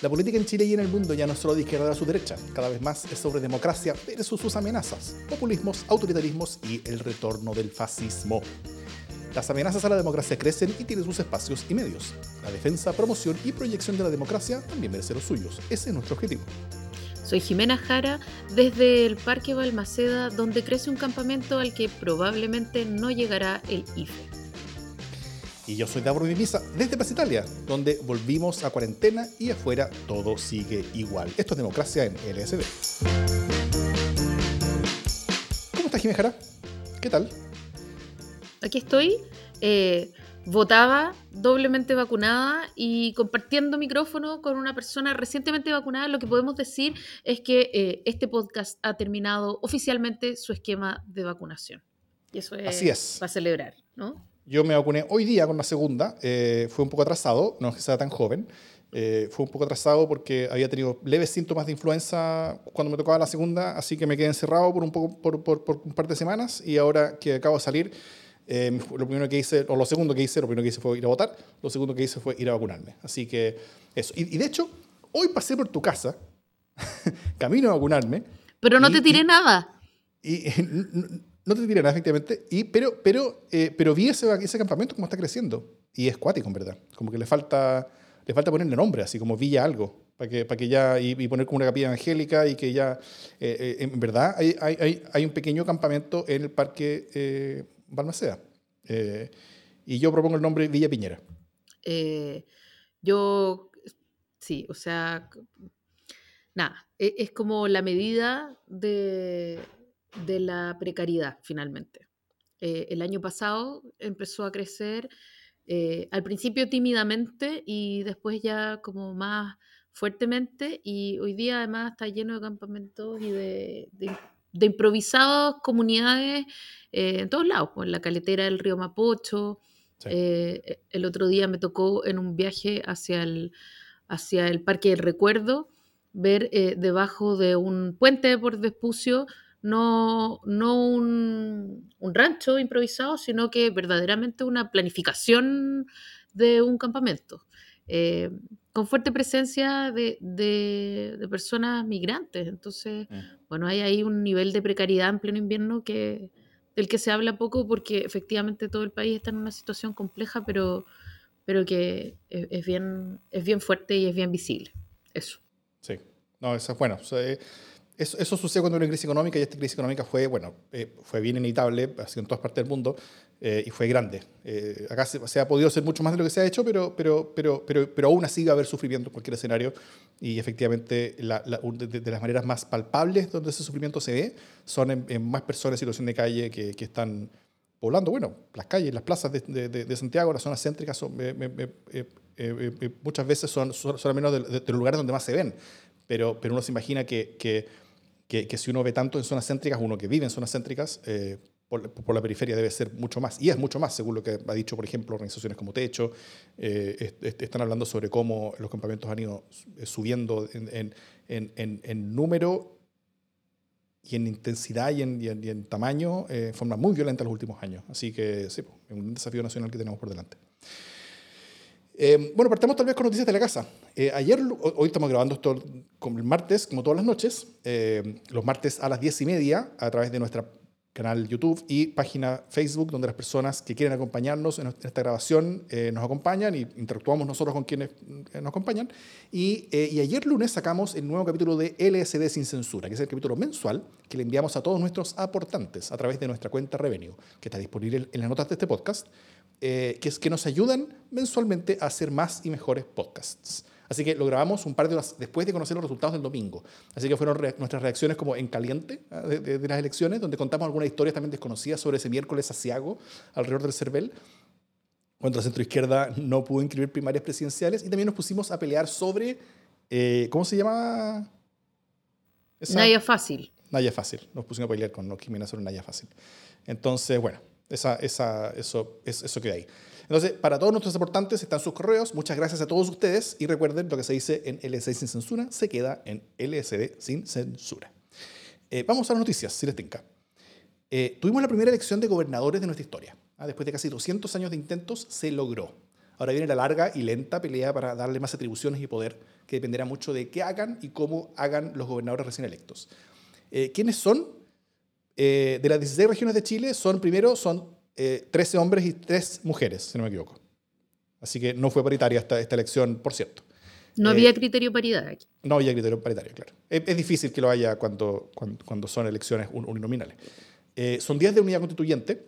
La política en Chile y en el mundo ya no es solo de izquierda a su derecha, cada vez más es sobre democracia versus sus amenazas, populismos, autoritarismos y el retorno del fascismo. Las amenazas a la democracia crecen y tienen sus espacios y medios. La defensa, promoción y proyección de la democracia también merece los suyos. Ese es nuestro objetivo. Soy Jimena Jara desde el Parque Balmaceda, donde crece un campamento al que probablemente no llegará el IFE. Y yo soy Davor Mimisa desde Plaza Italia, donde volvimos a cuarentena y afuera todo sigue igual. Esto es democracia en LSD. ¿Cómo estás, Jara? ¿Qué tal? Aquí estoy. Eh, votaba doblemente vacunada y compartiendo micrófono con una persona recientemente vacunada, lo que podemos decir es que eh, este podcast ha terminado oficialmente su esquema de vacunación. Y eso es, Así es. para celebrar, ¿no? Yo me vacuné hoy día con la segunda, eh, fue un poco atrasado, no es que sea tan joven, eh, fue un poco atrasado porque había tenido leves síntomas de influenza cuando me tocaba la segunda, así que me quedé encerrado por un, poco, por, por, por un par de semanas y ahora que acabo de salir, eh, lo primero que hice, o lo segundo que hice, lo primero que hice fue ir a votar, lo segundo que hice fue ir a vacunarme. Así que eso. Y, y de hecho, hoy pasé por tu casa, camino a vacunarme. Pero no y- te tiré y- nada. Y, no te tiré nada, efectivamente. Eh, pero vi ese, ese campamento como está creciendo. Y es cuático, en verdad. Como que le falta, le falta ponerle nombre, así como Villa algo. Para que, y, poner como una capilla evangélica y que ya, eh, eh, en verdad, hay, un pequeño campamento en el parque eh, Balmaceda. Eh, y yo propongo el nombre Villa Piñera. Yo, sí, o sea, nada, e- es como la medida de, de la precariedad, finalmente. Eh, el año pasado empezó a crecer, eh, al principio tímidamente y después ya como más fuertemente, y hoy día además está lleno de campamentos y de, de, de improvisadas comunidades eh, en todos lados, pues, en la caletera del río Mapocho. Sí. eh, el otro día me tocó en un viaje hacia el, hacia el Parque del Recuerdo ver debajo de un puente por Vespucio no, no un, un rancho improvisado, sino que verdaderamente una planificación de un campamento, eh, con fuerte presencia de, de- de personas migrantes. Entonces, bueno, hay ahí un nivel de precariedad en pleno invierno que, del que se habla poco porque efectivamente todo el país está en una situación compleja, pero, pero que es, es bien, es bien fuerte y es bien visible. Eso. Sí, no, eso es bueno. o sea, eh, eso, eso sucede cuando hay una crisis económica y esta crisis económica fue, bueno, eh, fue bien inevitable, en todas partes del mundo eh, y fue grande. Eh, acá se, se ha podido hacer mucho más de lo que se ha hecho, pero, pero, pero, pero, pero aún así va a haber sufrimiento en cualquier escenario y efectivamente la- la- de, de las maneras más palpables donde ese sufrimiento se ve son en, en más personas en situación de calle que, que están poblando, bueno, las calles, las plazas de, de- de- Santiago, las zonas céntricas, son, eh, eh, eh, muchas veces son, son, son al menos de los lugares donde más se ven. Pero, pero uno se imagina que, que, que, que si uno ve tanto en zonas céntricas, uno que vive en zonas céntricas, eh, por, por la periferia debe ser mucho más. Y es mucho más, según lo que ha dicho, por ejemplo, organizaciones como Techo. eh, est- est- están hablando sobre cómo los campamentos han ido eh, subiendo en, en, en, en- número y en intensidad y en, y en, y tamaño eh, de forma muy violenta en los últimos años. Así que sí, es un desafío nacional que tenemos por delante. Eh, bueno, partamos tal vez con noticias de la casa. Eh, ayer, ho- hoy estamos grabando esto como el martes, como todas las noches, eh, los martes a las 10 y media, a través de nuestro canal YouTube y página Facebook, donde las personas que quieren acompañarnos en esta grabación eh, nos acompañan y interactuamos nosotros con quienes eh, nos acompañan. Y, eh, y ayer lunes sacamos el nuevo capítulo de LSD Sin Censura, que es el capítulo mensual que le enviamos a todos nuestros aportantes a través de nuestra cuenta Revenue, que está disponible en las notas de este podcast eh, que es que nos ayudan mensualmente a hacer más y mejores podcasts. Así que lo grabamos un par de horas después de conocer los resultados del domingo. Así que fueron re- nuestras reacciones como en caliente ah, de, de- de las elecciones, donde contamos algunas historias también desconocidas sobre ese miércoles asiago alrededor del CERVEL, cuando la centroizquierda no pudo inscribir primarias presidenciales. Y también nos pusimos a pelear sobre, eh, ¿cómo se llama? Esa- Naya fácil. Naya Fácil. Nos pusimos a pelear con los Jimena sobre Naya Fácil. Entonces, bueno, esa, eso, es- eso queda ahí. Entonces, para todos nuestros aportantes están sus correos. Muchas gracias a todos ustedes. Y recuerden, lo que se dice en LSD sin censura se queda en LSD sin censura. Eh, vamos a las noticias, si les. Eh, tuvimos la primera elección de gobernadores de nuestra historia. Ah, Después de casi 200 años de intentos, se logró. Ahora viene la larga y lenta pelea para darle más atribuciones y poder, que dependerá mucho de qué hagan y cómo hagan los gobernadores recién electos. Eh, ¿Quiénes son? Eh, de las 16 regiones de Chile, son primero son 13 hombres y 3 mujeres, si no me equivoco. Así que no fue paritaria esta, esta elección, por cierto. No había criterio paridad aquí. No había criterio paritario, claro. Es, difícil que lo haya cuando, cuando, son elecciones uninominales. son 10 de unidad constituyente,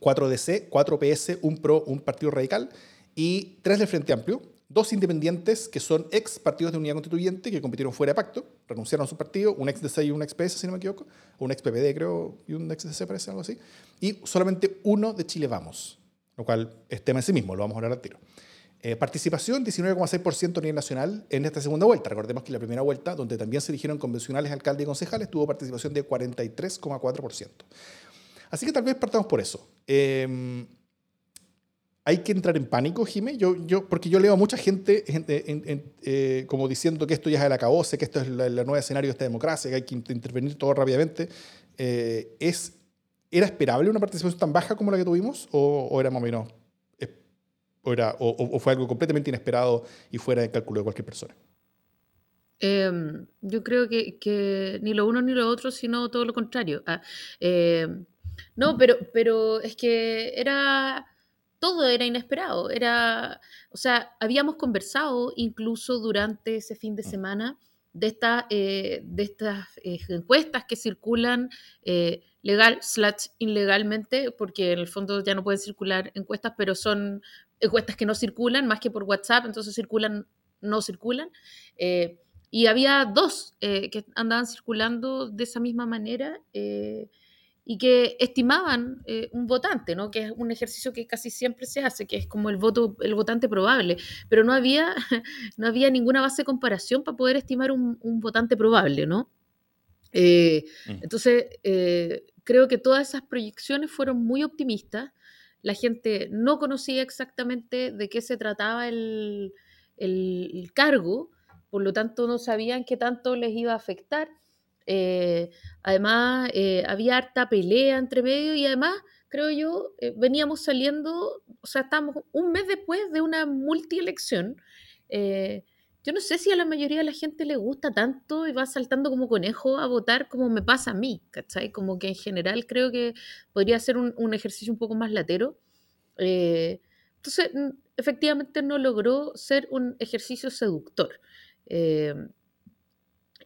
4 DC, 4 PS, un PRO, un Partido Radical y 3 del Frente Amplio, dos independientes que son ex partidos de unidad constituyente que compitieron fuera de pacto, renunciaron a su partido, un ex DC y un ex PS, si no me equivoco, un ex PPD creo, y un ex DC parece, algo así, y solamente uno de Chile Vamos, lo cual es tema en sí mismo, lo vamos a hablar al tiro. Eh, participación 19,6% a nivel nacional en esta segunda vuelta. Recordemos que la primera vuelta, donde también se eligieron convencionales, alcaldes y concejales, tuvo participación de 43,4%. Así que tal vez partamos por eso. Em, hay que entrar en pánico, Jimé, yo, yo, porque yo leo a mucha gente, eh, como diciendo que esto ya es el acabose, que esto es el nuevo escenario de esta democracia, que hay que intervenir todo rápidamente. Eh, ¿es, ¿Era esperable una participación tan baja como la que tuvimos o, era más o menos, o, era, o, fue algo completamente inesperado y fuera de cálculo de cualquier persona? Em, yo creo que, que, ni lo uno ni lo otro, sino todo lo contrario. Ah, em, no, pero, pero es que era, todo era inesperado. Era, o sea, habíamos conversado incluso durante ese fin de mm. semana de, esta, eh, de estas eh, encuestas que circulan eh, legal slash ilegalmente, porque en el fondo ya no pueden circular encuestas, pero son encuestas que no circulan más que por WhatsApp, entonces circulan, no circulan. y había dos que andaban circulando de esa misma manera y que estimaban eh, un votante, ¿no? que es un ejercicio que casi siempre se hace, que es como el voto, el votante probable, pero no había, no había ninguna base de comparación para poder estimar un, votante probable, ¿no? Eh, mm. Entonces, eh, creo que todas esas proyecciones fueron muy optimistas. La gente no conocía exactamente de qué se trataba el, el cargo, por lo tanto no sabían qué tanto les iba a afectar eh, además, eh, había harta pelea entre medio y además, creo yo, eh, veníamos saliendo, o sea, estamos un mes después de una multielección. yo no sé si a la mayoría de la gente le gusta tanto y va saltando como conejo a votar como me pasa a mí, ¿cachai? Como que en general creo que podría ser un, un ejercicio un poco más latero. entonces, efectivamente no logró ser un ejercicio seductor.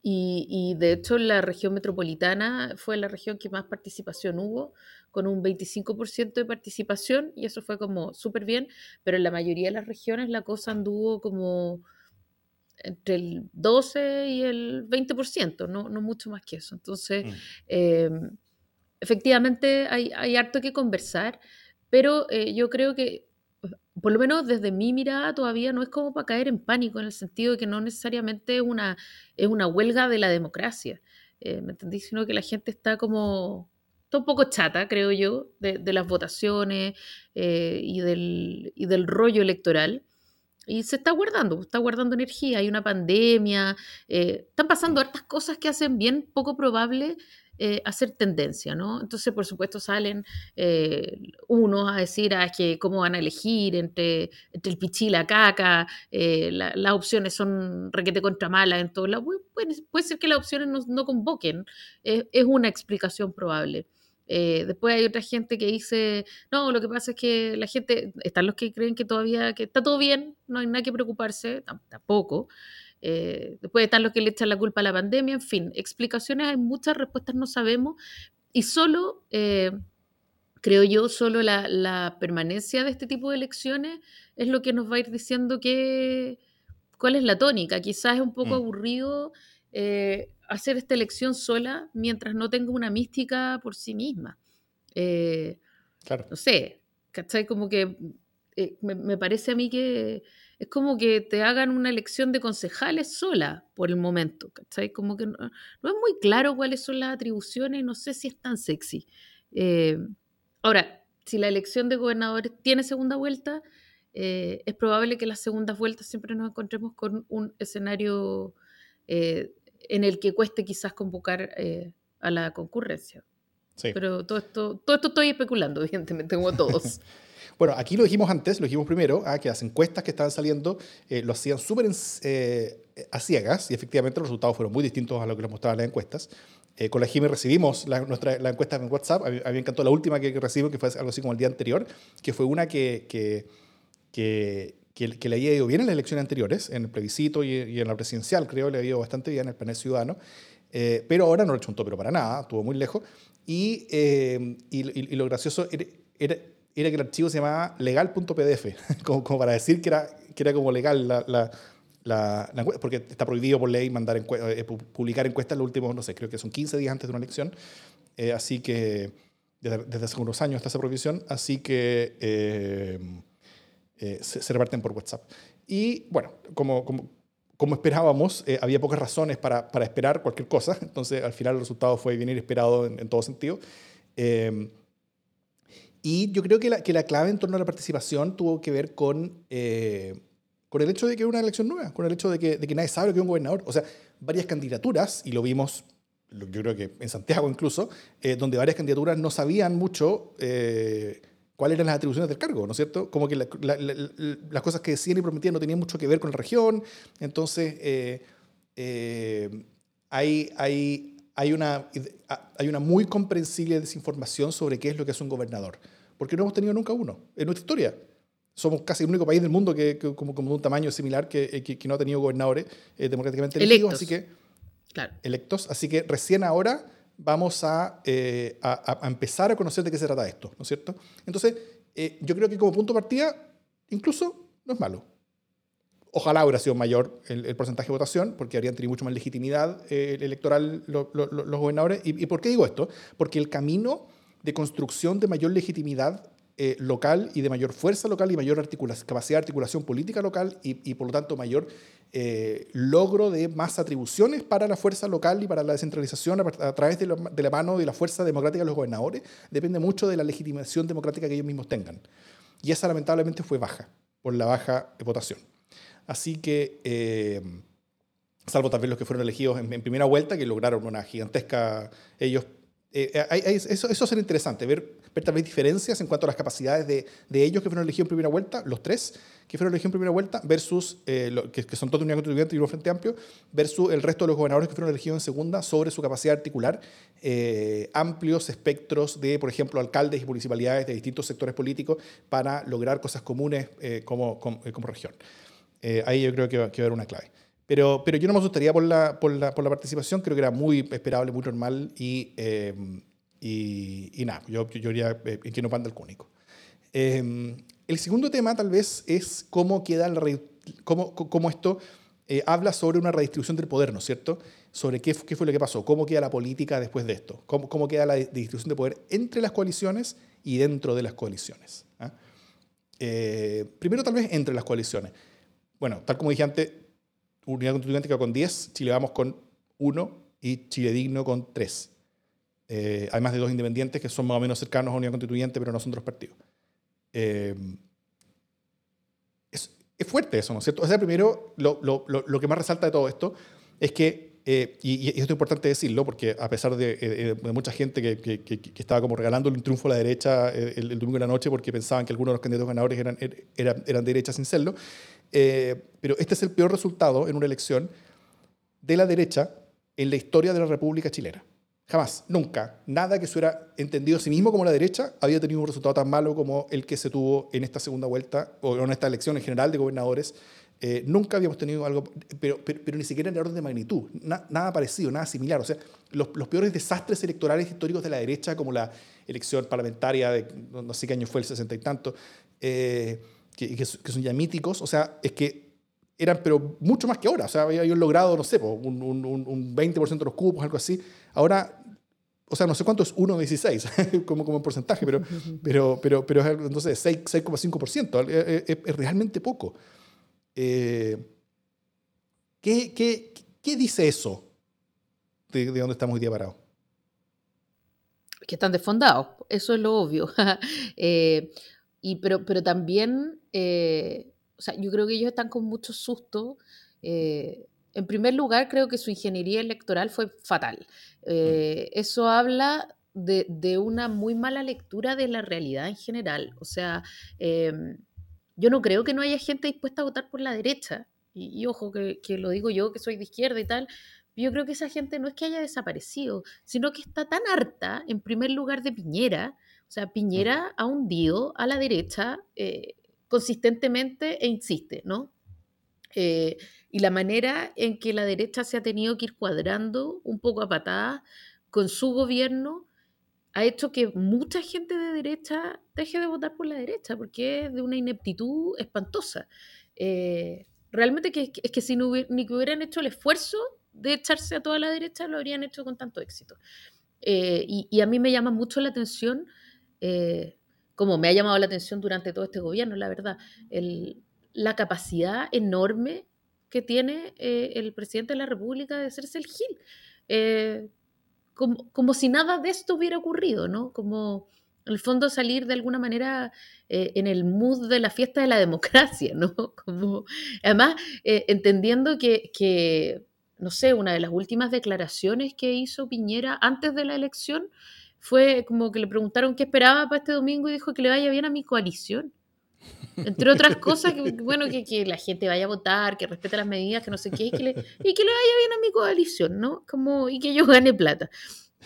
Y, de hecho la región metropolitana fue la región que más participación hubo, con un 25% de participación, y eso fue como súper bien, pero en la mayoría de las regiones la cosa anduvo como entre el 12 y el 20%, no, no mucho más que eso. Entonces, mm. em, efectivamente hay, hay, harto que conversar, pero eh, yo creo que por lo menos desde mi mirada todavía no es como para caer en pánico, en el sentido de que no necesariamente es una, es una huelga de la democracia, eh, ¿me entendí? Sino que la gente está como, está un poco chata, creo yo, de, las votaciones eh, y, del, y del rollo electoral. Y se está guardando, está guardando energía, hay una pandemia, eh, están pasando hartas cosas que hacen bien poco probable eh, hacer tendencia, ¿no? Entonces, por supuesto, salen eh, unos a decir ah, que cómo van a elegir entre, entre el pichi y la caca, eh, las opciones son requete contra mala en todo lado. Puede, ser que las opciones no, no convoquen, es una explicación probable. después hay otra gente que dice, no, lo que pasa es que la gente, están los que creen que todavía que está todo bien, no hay nada que preocuparse, tampoco. Eh, después están los que le echan la culpa a la pandemia, en fin, explicaciones hay muchas, respuestas no sabemos, y solo, eh, creo yo, solo la, permanencia de este tipo de elecciones es lo que nos va a ir diciendo que, cuál es la tónica. Quizás es un poco mm. aburrido eh, hacer esta elección sola mientras no tenga una mística por sí misma. claro. No sé, ¿cachai? Como que me parece a mí que es como que te hagan una elección de concejales sola por el momento, ¿cachai? Como que no, es muy claro cuáles son las atribuciones, no sé si es tan sexy. Eh, ahora, si la elección de gobernadores tiene segunda vuelta, eh, es probable que las segundas vueltas siempre nos encontremos con un escenario eh, en el que cueste quizás convocar a la concurrencia. Sí. Pero todo esto, todo esto estoy especulando, evidentemente, como todos. Bueno, aquí lo dijimos antes, lo dijimos primero, ah, que las encuestas que estaban saliendo eh, lo hacían súper eh, a ciegas y efectivamente los resultados fueron muy distintos a lo que nos mostraban las encuestas. Eh, con la Jimmy recibimos la, nuestra, la encuesta en WhatsApp, a mí, me encantó la última que, recibimos, que fue algo así como el día anterior, que fue una que, que, que, que, le había ido bien en las elecciones anteriores, en el plebiscito y, en la presidencial, creo, le había ido bastante bien en el panel ciudadano, pero ahora no lo chuntó, pero para nada, estuvo muy lejos. Y, y, y lo gracioso era, era era que el archivo se llamaba legal.pdf, como, como, para decir que era, que era como legal la, la, la, porque está prohibido por ley mandar eh, publicar encuestas los últimos, no sé, creo que son 15 días antes de una elección, eh, así que desde, hace unos años está esa prohibición, así que eh, se, reparten por WhatsApp. Y bueno, como, como, como esperábamos, había pocas razones para, para, esperar cualquier cosa, entonces al final el resultado fue bien inesperado en, en todo sentido. Y yo creo que la, clave en torno a la participación tuvo que ver con, eh, con el hecho de que era una elección nueva, con el hecho de que, de nadie sabe lo que es un gobernador. O sea, varias candidaturas, y lo vimos, yo creo que en Santiago incluso, eh, donde varias candidaturas no sabían mucho eh, cuáles eran las atribuciones del cargo, ¿no es cierto? Como que las cosas que decían y prometían no tenían mucho que ver con la región. Entonces, hay, hay, hay una, hay una muy comprensible desinformación sobre qué es lo que es un gobernador, porque no hemos tenido nunca uno en nuestra historia. Somos casi el único país del mundo que, como, como de un tamaño similar que, eh, que, no ha tenido gobernadores eh, democráticamente elegidos, así que electos, así que recién ahora vamos a, eh, a, a, empezar a conocer de qué se trata esto, ¿no es cierto? Entonces, yo creo que como punto de partida, incluso no es malo. Ojalá hubiera sido mayor el, porcentaje de votación, porque habrían tenido mucho más legitimidad eh, electoral los gobernadores. ¿Y, por qué digo esto? Porque el camino de construcción de mayor legitimidad eh, local y de mayor fuerza local y mayor capacidad de articulación política local y, por lo tanto mayor eh, logro de más atribuciones para la fuerza local y para la descentralización a, través de, la mano de la fuerza democrática de los gobernadores depende mucho de la legitimación democrática que ellos mismos tengan. Y esa lamentablemente fue baja por la baja votación. Así que, eh, salvo vez los que fueron elegidos en, primera vuelta, que lograron una gigantesca, ellos, eh, eso, eso será interesante, ver, ver tal vez diferencias en cuanto a las capacidades de, de, ellos que fueron elegidos en primera vuelta, los tres que fueron elegidos en primera vuelta, versus, eh, que, son todos de unidad constituyente y un frente amplio, versus el resto de los gobernadores que fueron elegidos en segunda sobre su capacidad de articular amplios espectros de, por ejemplo, alcaldes y municipalidades de distintos sectores políticos para lograr cosas comunes como, como, como región. Eh, ahí yo creo que va, a haber una clave. Pero, pero yo no me asustaría por la, por, la, por la participación, creo que era muy esperable, muy normal y, eh, y, y, nada, yo, yo iría eh, en que no panda el cúnico. el segundo tema tal vez es cómo queda la, cómo, cómo esto habla sobre una redistribución del poder, ¿no es cierto? Sobre qué, qué, fue lo que pasó, cómo queda la política después de esto, cómo, cómo queda la distribución de poder entre las coaliciones y dentro de las coaliciones. ¿ah? primero tal vez entre las coaliciones bueno, tal como dije antes, Unidad Constituyente quedó con 10, Chile Vamos con 1 y Chile Digno con 3. Eh, además de dos independientes que son más o menos cercanos a Unidad Constituyente, pero no son de los partidos. Eh, es, fuerte eso, ¿no es cierto? O sea, primero, lo, lo, lo, que más resalta de todo esto es que, eh, y, esto es importante decirlo, porque a pesar de, mucha gente que, que, que, estaba como regalando un triunfo a la derecha el, domingo de la noche porque pensaban que algunos de los candidatos ganadores eran, eran, eran de derecha sin serlo, eh, pero este es el peor resultado en una elección de la derecha en la historia de la República Chilena. Jamás, nunca, nada que se hubiera entendido a sí mismo como la derecha había tenido un resultado tan malo como el que se tuvo en esta segunda vuelta o en esta elección en general de gobernadores. Eh, nunca habíamos tenido algo, pero, pero, ni siquiera en el orden de magnitud, nada parecido, nada similar. O sea, los, los, peores desastres electorales históricos de la derecha, como la elección parlamentaria de no sé qué año fue, el sesenta y tanto, eh, que, son ya míticos, o sea, es que eran, pero mucho más que ahora, o sea, habían logrado, no sé, un, un, un 20% de los cupos, algo así. Ahora, o sea, no sé cuánto es 1 de 16, como, como porcentaje, pero, pero, pero, pero entonces 6,5%, es, es, realmente poco. Eh, ¿qué, qué, qué, dice eso de, de dónde estamos hoy día parados? Que están desfondados, eso es lo obvio. eh, y, pero, pero también, eh, o sea, yo creo que ellos están con mucho susto. Eh, en primer lugar, creo que su ingeniería electoral fue fatal. Mm. Eh, eso habla de, una muy mala lectura de la realidad en general. O sea, em, yo no creo que no haya gente dispuesta a votar por la derecha. Y, ojo, que, lo digo yo, que soy de izquierda y tal. Yo creo que esa gente no es que haya desaparecido, sino que está tan harta, en primer lugar, de Piñera. O sea, Piñera ha hundido a la derecha eh, consistentemente e insiste, ¿no? Eh, y la manera en que la derecha se ha tenido que ir cuadrando un poco a patadas con su gobierno ha hecho que mucha gente de derecha deje de votar por la derecha, porque es de una ineptitud espantosa. Eh, realmente que, es que si no ni que hubieran hecho el esfuerzo de echarse a toda la derecha, lo habrían hecho con tanto éxito. Eh, y, a mí me llama mucho la atención, eh, como me ha llamado la atención durante todo este gobierno, la verdad, la capacidad enorme que tiene el presidente de la República de hacerse el Gil como, si nada de esto hubiera ocurrido, ¿no? Como en el fondo salir de alguna manera eh, en el mood de la fiesta de la democracia, ¿no? Como, además, eh, entendiendo que, no sé, una de las últimas declaraciones que hizo Piñera antes de la elección fue como que le preguntaron qué esperaba para este domingo y dijo que le vaya bien a mi coalición. Entre otras cosas, que, bueno, que, la gente vaya a votar, que respete las medidas, que no sé qué, y que le, y que le vaya bien a mi coalición, ¿no? Como, y que yo gane plata.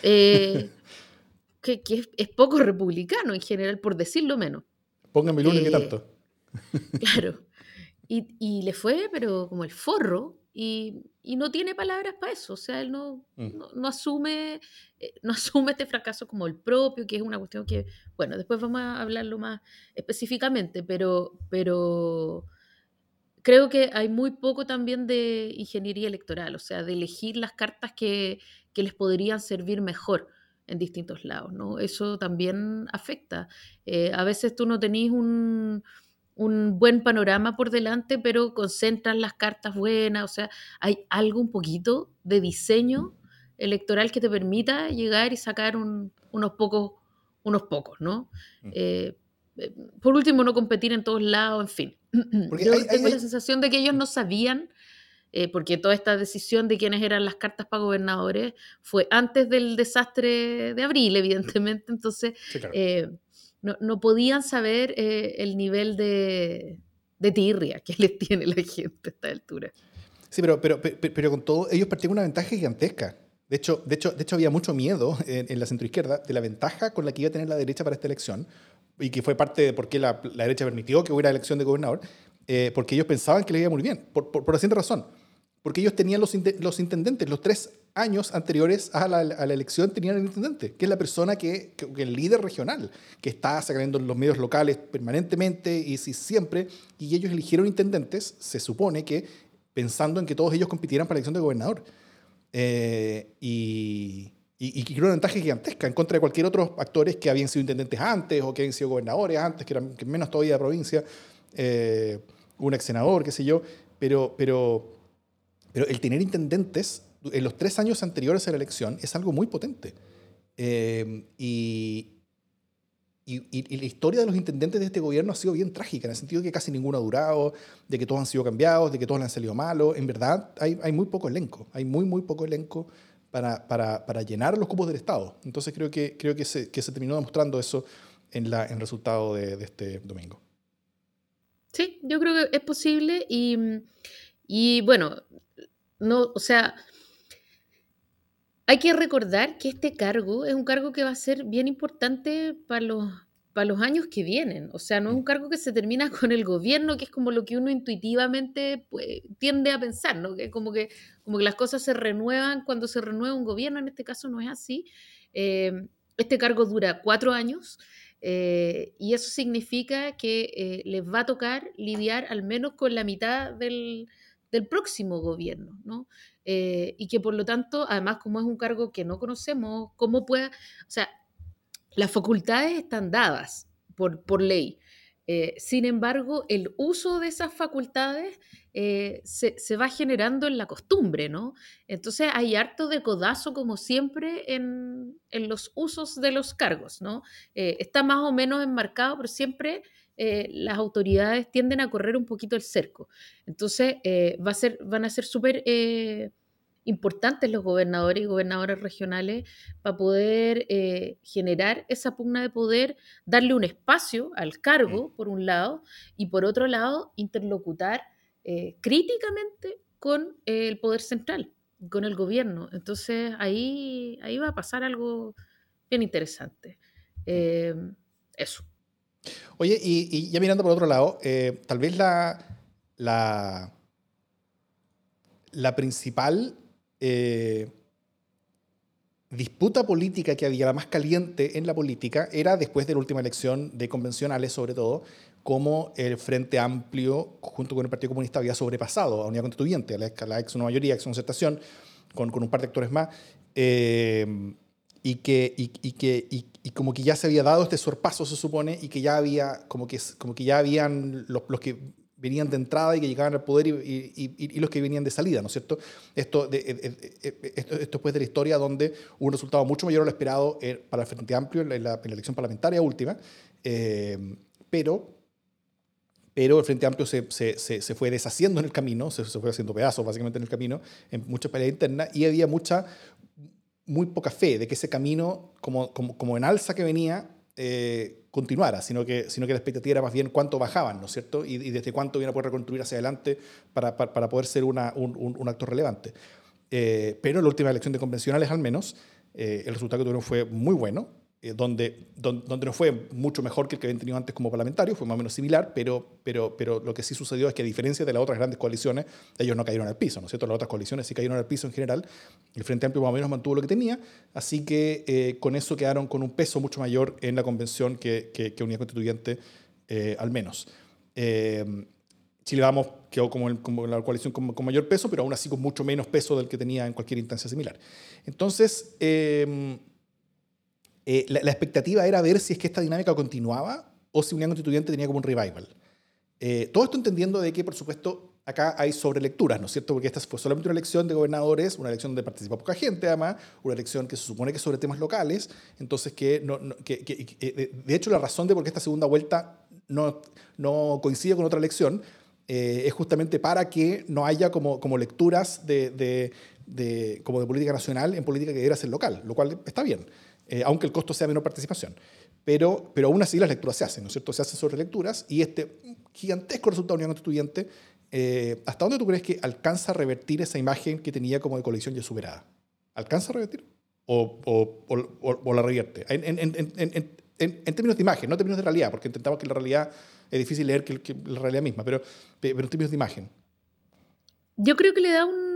Eh, que, es, poco republicano en general, por decirlo menos. Pónganme lunes, que eh, tanto? claro. Y, y, le fue, pero como el forro, y, no tiene palabras para eso, o sea, él no, mm. no, asume, eh, no asume este fracaso como el propio, que es una cuestión que, bueno, después vamos a hablarlo más específicamente, pero, pero creo que hay muy poco también de ingeniería electoral, o sea, de elegir las cartas que, que les podrían servir mejor en distintos lados, ¿no? Eso también afecta. Eh, a veces tú no tenés un un buen panorama por delante, pero concentran las cartas buenas, o sea, hay algo un poquito de diseño electoral que te permita llegar y sacar unos pocos, unos pocos, ¿no? Mm. Eh, eh, por último, no competir en todos lados, en fin. Porque Yo tengo la sensación de que ellos no sabían, eh, porque toda esta decisión de quiénes eran las cartas para gobernadores fue antes del desastre de abril, evidentemente, entonces no, podían saber eh, el nivel de, de, tirria que les tiene la gente a esta altura. Sí, pero, pero, pero, con todo, ellos partían una ventaja gigantesca. De hecho, de hecho, de hecho había mucho miedo en, en la centroizquierda de la ventaja con la que iba a tener la derecha para esta elección, y que fue parte de por qué la, la derecha permitió que hubiera elección de gobernador, eh, porque ellos pensaban que le iba muy bien, por, por, por la siguiente razón. Porque ellos tenían los, los intendentes, los tres años anteriores a la, a la, elección tenían el intendente, que es la persona que, que, el líder regional, que está sacando los medios locales permanentemente y si siempre, y ellos eligieron intendentes, se supone que pensando en que todos ellos compitieran para la elección de gobernador. Eh, y, y, y una ventaja gigantesca en contra de cualquier otro actores que habían sido intendentes antes o que habían sido gobernadores antes, que eran que menos todavía de provincia, eh, un ex senador, qué sé yo, pero, pero, pero el tener intendentes en los tres años anteriores a la elección es algo muy potente. Eh, y, y, la historia de los intendentes de este gobierno ha sido bien trágica, en el sentido de que casi ninguno ha durado, de que todos han sido cambiados, de que todos le han salido malos. En verdad, hay, hay muy poco elenco, hay muy, muy poco elenco para, para, para, llenar los cupos del Estado. Entonces creo que, creo que, se, que se terminó demostrando eso en, la, en el resultado de, de este domingo. Sí, yo creo que es posible y, y bueno, no, o sea, hay que recordar que este cargo es un cargo que va a ser bien importante para los, para los años que vienen. O sea, no es un cargo que se termina con el gobierno, que es como lo que uno intuitivamente pues, tiende a pensar, ¿no? Que como que, como que las cosas se renuevan cuando se renueva un gobierno, en este caso no es así. Eh, este cargo dura cuatro años. Eh, y eso significa que eh, les va a tocar lidiar al menos con la mitad del, del próximo gobierno, ¿no? Eh, y que por lo tanto, además, como es un cargo que no conocemos, ¿cómo pueda, o sea, las facultades están dadas por, por ley. Eh, sin embargo, el uso de esas facultades eh, se, se, va generando en la costumbre, ¿no? Entonces hay harto de codazo, como siempre, en, en los usos de los cargos, ¿no? está más o menos enmarcado, pero siempre las autoridades tienden a correr un poquito el cerco. Entonces, va a ser, van a ser súper importantes los gobernadores y gobernadoras regionales para poder eh, generar esa pugna de poder, darle un espacio al cargo, mm. por un lado, y por otro lado, interlocutar eh, críticamente con el poder central, con el gobierno. Entonces ahí, ahí va a pasar algo bien interesante. Mm. Eh, eso. Oye, y, ya mirando por otro lado, tal vez la, la, la principal eh, disputa política que había, la más caliente en la política, era después de la última elección de convencionales, sobre todo, como el Frente Amplio, junto con el Partido Comunista, había sobrepasado a Unidad Constituyente, a la, a la ex mayoría, ex concertación, con, con un par de actores más, eh, y, que, y, y que, y, como que ya se había dado este sorpaso, se supone, y que ya había, como que, como que ya habían los, los que venían de entrada y que llegaban al poder y, los que venían de salida, ¿no es cierto? Esto, de, eh, eh, eh, esto, esto después de la historia donde hubo un resultado mucho mayor a lo esperado para el Frente Amplio en la, elección parlamentaria última, pero, pero el Frente Amplio se, se, se, fue deshaciendo en el camino, se, fue haciendo pedazos básicamente en el camino, en muchas peleas internas, y había mucha, muy poca fe de que ese camino, como, como, como en alza que venía, eh, continuara, sino que, sino que la expectativa era más bien cuánto bajaban, ¿no es cierto? Y, desde cuánto iban a poder reconstruir hacia adelante para, para, poder ser una, un, un, actor relevante. Eh, pero en la última elección de convencionales, al menos, eh, el resultado que tuvieron fue muy bueno. Eh, donde, donde, no fue mucho mejor que el que habían tenido antes como parlamentario, fue más o menos similar, pero, pero, pero lo que sí sucedió es que a diferencia de las otras grandes coaliciones, ellos no cayeron al piso, ¿no es cierto? Las otras coaliciones sí cayeron al piso en general, el Frente Amplio más o menos mantuvo lo que tenía, así que eh, con eso quedaron con un peso mucho mayor en la convención que, que, Unidad Constituyente, eh, al menos. Chile Vamos quedó como, como la coalición con, con, mayor peso, pero aún así con mucho menos peso del que tenía en cualquier instancia similar. Entonces, eh, la, expectativa era ver si es que esta dinámica continuaba o si Unión Constituyente tenía como un revival. Eh, todo esto entendiendo de que, por supuesto, acá hay sobrelecturas, ¿no es cierto? Porque esta fue solamente una elección de gobernadores, una elección donde participa poca gente, además, una elección que se supone que es sobre temas locales, entonces que, que, de hecho la razón de por qué esta segunda vuelta no, no coincide con otra elección eh, es justamente para que no haya como, como lecturas de, de, como de política nacional en política que debería ser local, lo cual está bien. Eh, aunque el costo sea menor participación. Pero, pero aún así las lecturas se hacen, ¿no es cierto? Se hacen sobre lecturas y este gigantesco resultado de Unión Constituyente, eh, ¿hasta dónde tú crees que alcanza a revertir esa imagen que tenía como de coalición ya superada? ¿Alcanza a revertir? ¿O, o, o, la revierte? En, en, en, en, términos de imagen, no en términos de realidad, porque intentamos que la realidad es difícil leer que, que la realidad misma, pero, pero en términos de imagen. Yo creo que le da un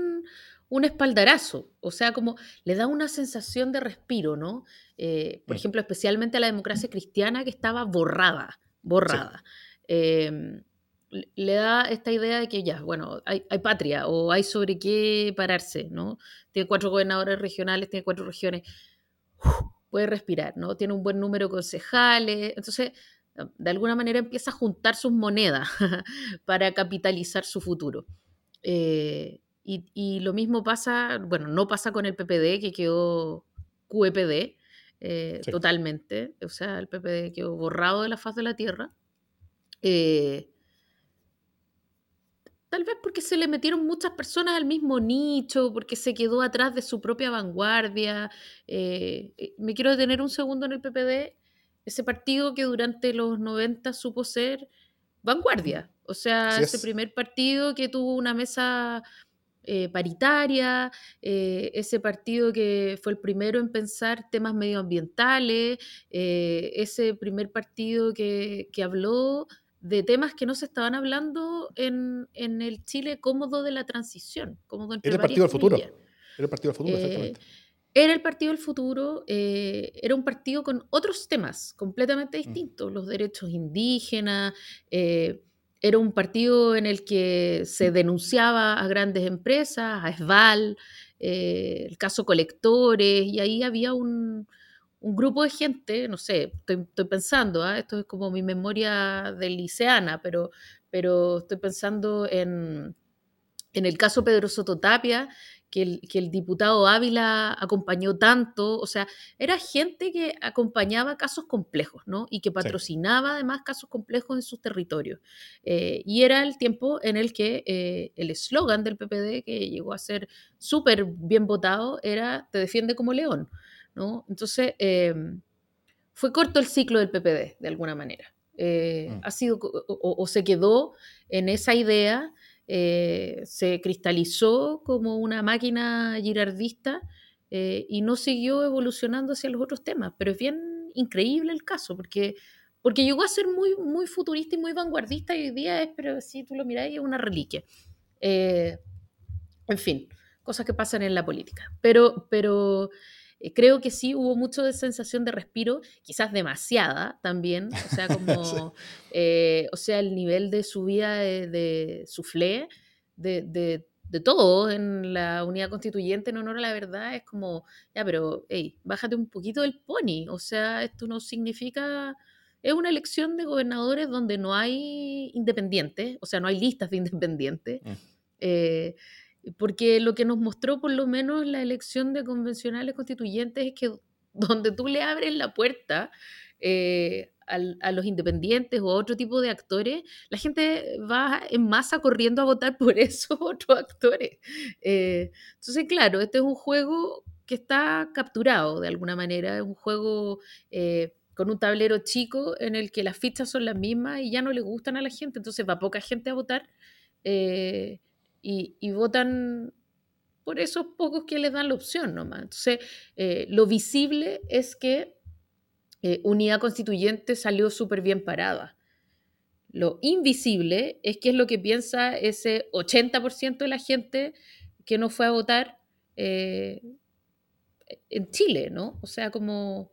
un espaldarazo, o sea, como le da una sensación de respiro, ¿no? Eh, por mm. ejemplo, especialmente a la democracia cristiana que estaba borrada, borrada. Em, le da esta idea de que ya, bueno, hay, patria o hay sobre qué pararse, ¿no? Tiene cuatro gobernadores regionales, tiene cuatro regiones, puede respirar, ¿no? Tiene un buen número de concejales, entonces de alguna manera empieza a juntar sus monedas para capitalizar su futuro. Eh, y, lo mismo pasa, bueno, no pasa con el PPD, que quedó QEPD eh, totalmente. O sea, el PPD quedó borrado de la faz de la tierra. Eh, tal vez porque se le metieron muchas personas al mismo nicho, porque se quedó atrás de su propia vanguardia. Eh, me quiero detener un segundo en el PPD, ese partido que durante los 90 supo ser vanguardia. O sea, ese primer partido que tuvo una mesa eh, paritaria, eh, ese partido que fue el primero en pensar temas medioambientales, eh, ese primer partido que, que, habló de temas que no se estaban hablando en, en el Chile cómodo de la transición. Cómodo entre era el partido del futuro. Era el partido del futuro, exactamente. Era el partido del futuro, era un partido con otros temas completamente mm. distintos, los derechos indígenas, era un partido en el que se denunciaba a grandes empresas, a SVAL, eh, el caso colectores, y ahí había un, grupo de gente, no sé, estoy, pensando, ¿ah? esto es como mi memoria de liceana, pero, pero estoy pensando en, en el caso Pedro Sototapia, que el, que el diputado Ávila acompañó tanto, o sea, era gente que acompañaba casos complejos, ¿no? Y que patrocinaba además casos complejos en sus territorios. Eh, y era el tiempo en el que eh, el eslogan del PPD, que llegó a ser súper bien votado, era te defiende como león, ¿no? Entonces, em, fue corto el ciclo del PPD, de alguna manera. Eh, mm. ha sido, o, se quedó en esa idea eh, se cristalizó como una máquina girardista eh, y no siguió evolucionando hacia los otros temas. Pero es bien increíble el caso, porque, porque llegó a ser muy, muy futurista y muy vanguardista y hoy día es, pero si tú lo miráis, es una reliquia. Eh, en fin, cosas que pasan en la política. Pero, pero eh, creo que sí hubo mucho de sensación de respiro, quizás demasiada también, o sea, como, eh, o sea, el nivel de subida de, de suflé, de, de, de, todo en la unidad constituyente en honor a la verdad, es como, ya, pero, hey, bájate un poquito del pony, o sea, esto no significa... Es una elección de gobernadores donde no hay independientes, o sea, no hay listas de independientes. Mm. Eh, porque lo que nos mostró por lo menos la elección de convencionales constituyentes es que donde tú le abres la puerta eh, a, los independientes o a otro tipo de actores, la gente va en masa corriendo a votar por esos otros actores. Eh, entonces, claro, este es un juego que está capturado de alguna manera, es un juego eh, con un tablero chico en el que las fichas son las mismas y ya no le gustan a la gente, entonces va poca gente a votar y, votan por esos pocos que les dan la opción nomás. Entonces, eh, lo visible es que eh, Unidad Constituyente salió súper bien parada. Lo invisible es que es lo que piensa ese 80% de la gente que no fue a votar eh, en Chile, ¿no? O sea, como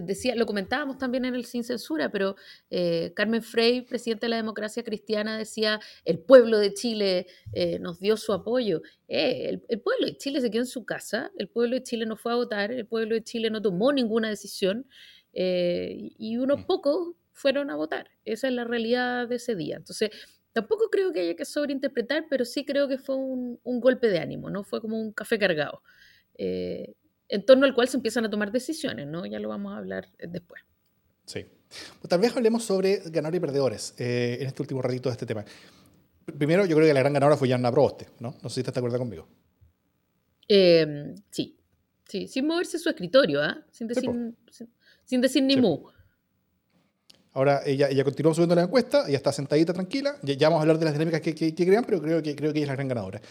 decía, lo comentábamos también en el Sin Censura, pero eh, Carmen Frey, presidente de la democracia cristiana, decía, el pueblo de Chile eh, nos dio su apoyo. Eh, el, pueblo de Chile se quedó en su casa, el pueblo de Chile no fue a votar, el pueblo de Chile no tomó ninguna decisión y unos mm. pocos fueron a votar. Esa es la realidad de ese día. Entonces, tampoco creo que haya que sobreinterpretar, pero sí creo que fue un, un golpe de ánimo, ¿no? Fue como un café cargado en torno al cual se empiezan a tomar decisiones, ¿no? Ya lo vamos a hablar eh, después. Sí. Pues tal vez hablemos sobre ganadores y perdedores eh, en este último ratito de este tema. Primero, yo creo que la gran ganadora fue Janna Proboste, ¿no? No sé si estás de acuerdo conmigo. Em, sí, sí, sin moverse su escritorio, ¿ah? Sin decir, sin, decir ni mu. Ahora ella, ella continúa subiendo la encuesta, ella está sentadita, tranquila. Ya, vamos a hablar de las dinámicas que, que, crean, pero creo que, creo que ella es la gran ganadora.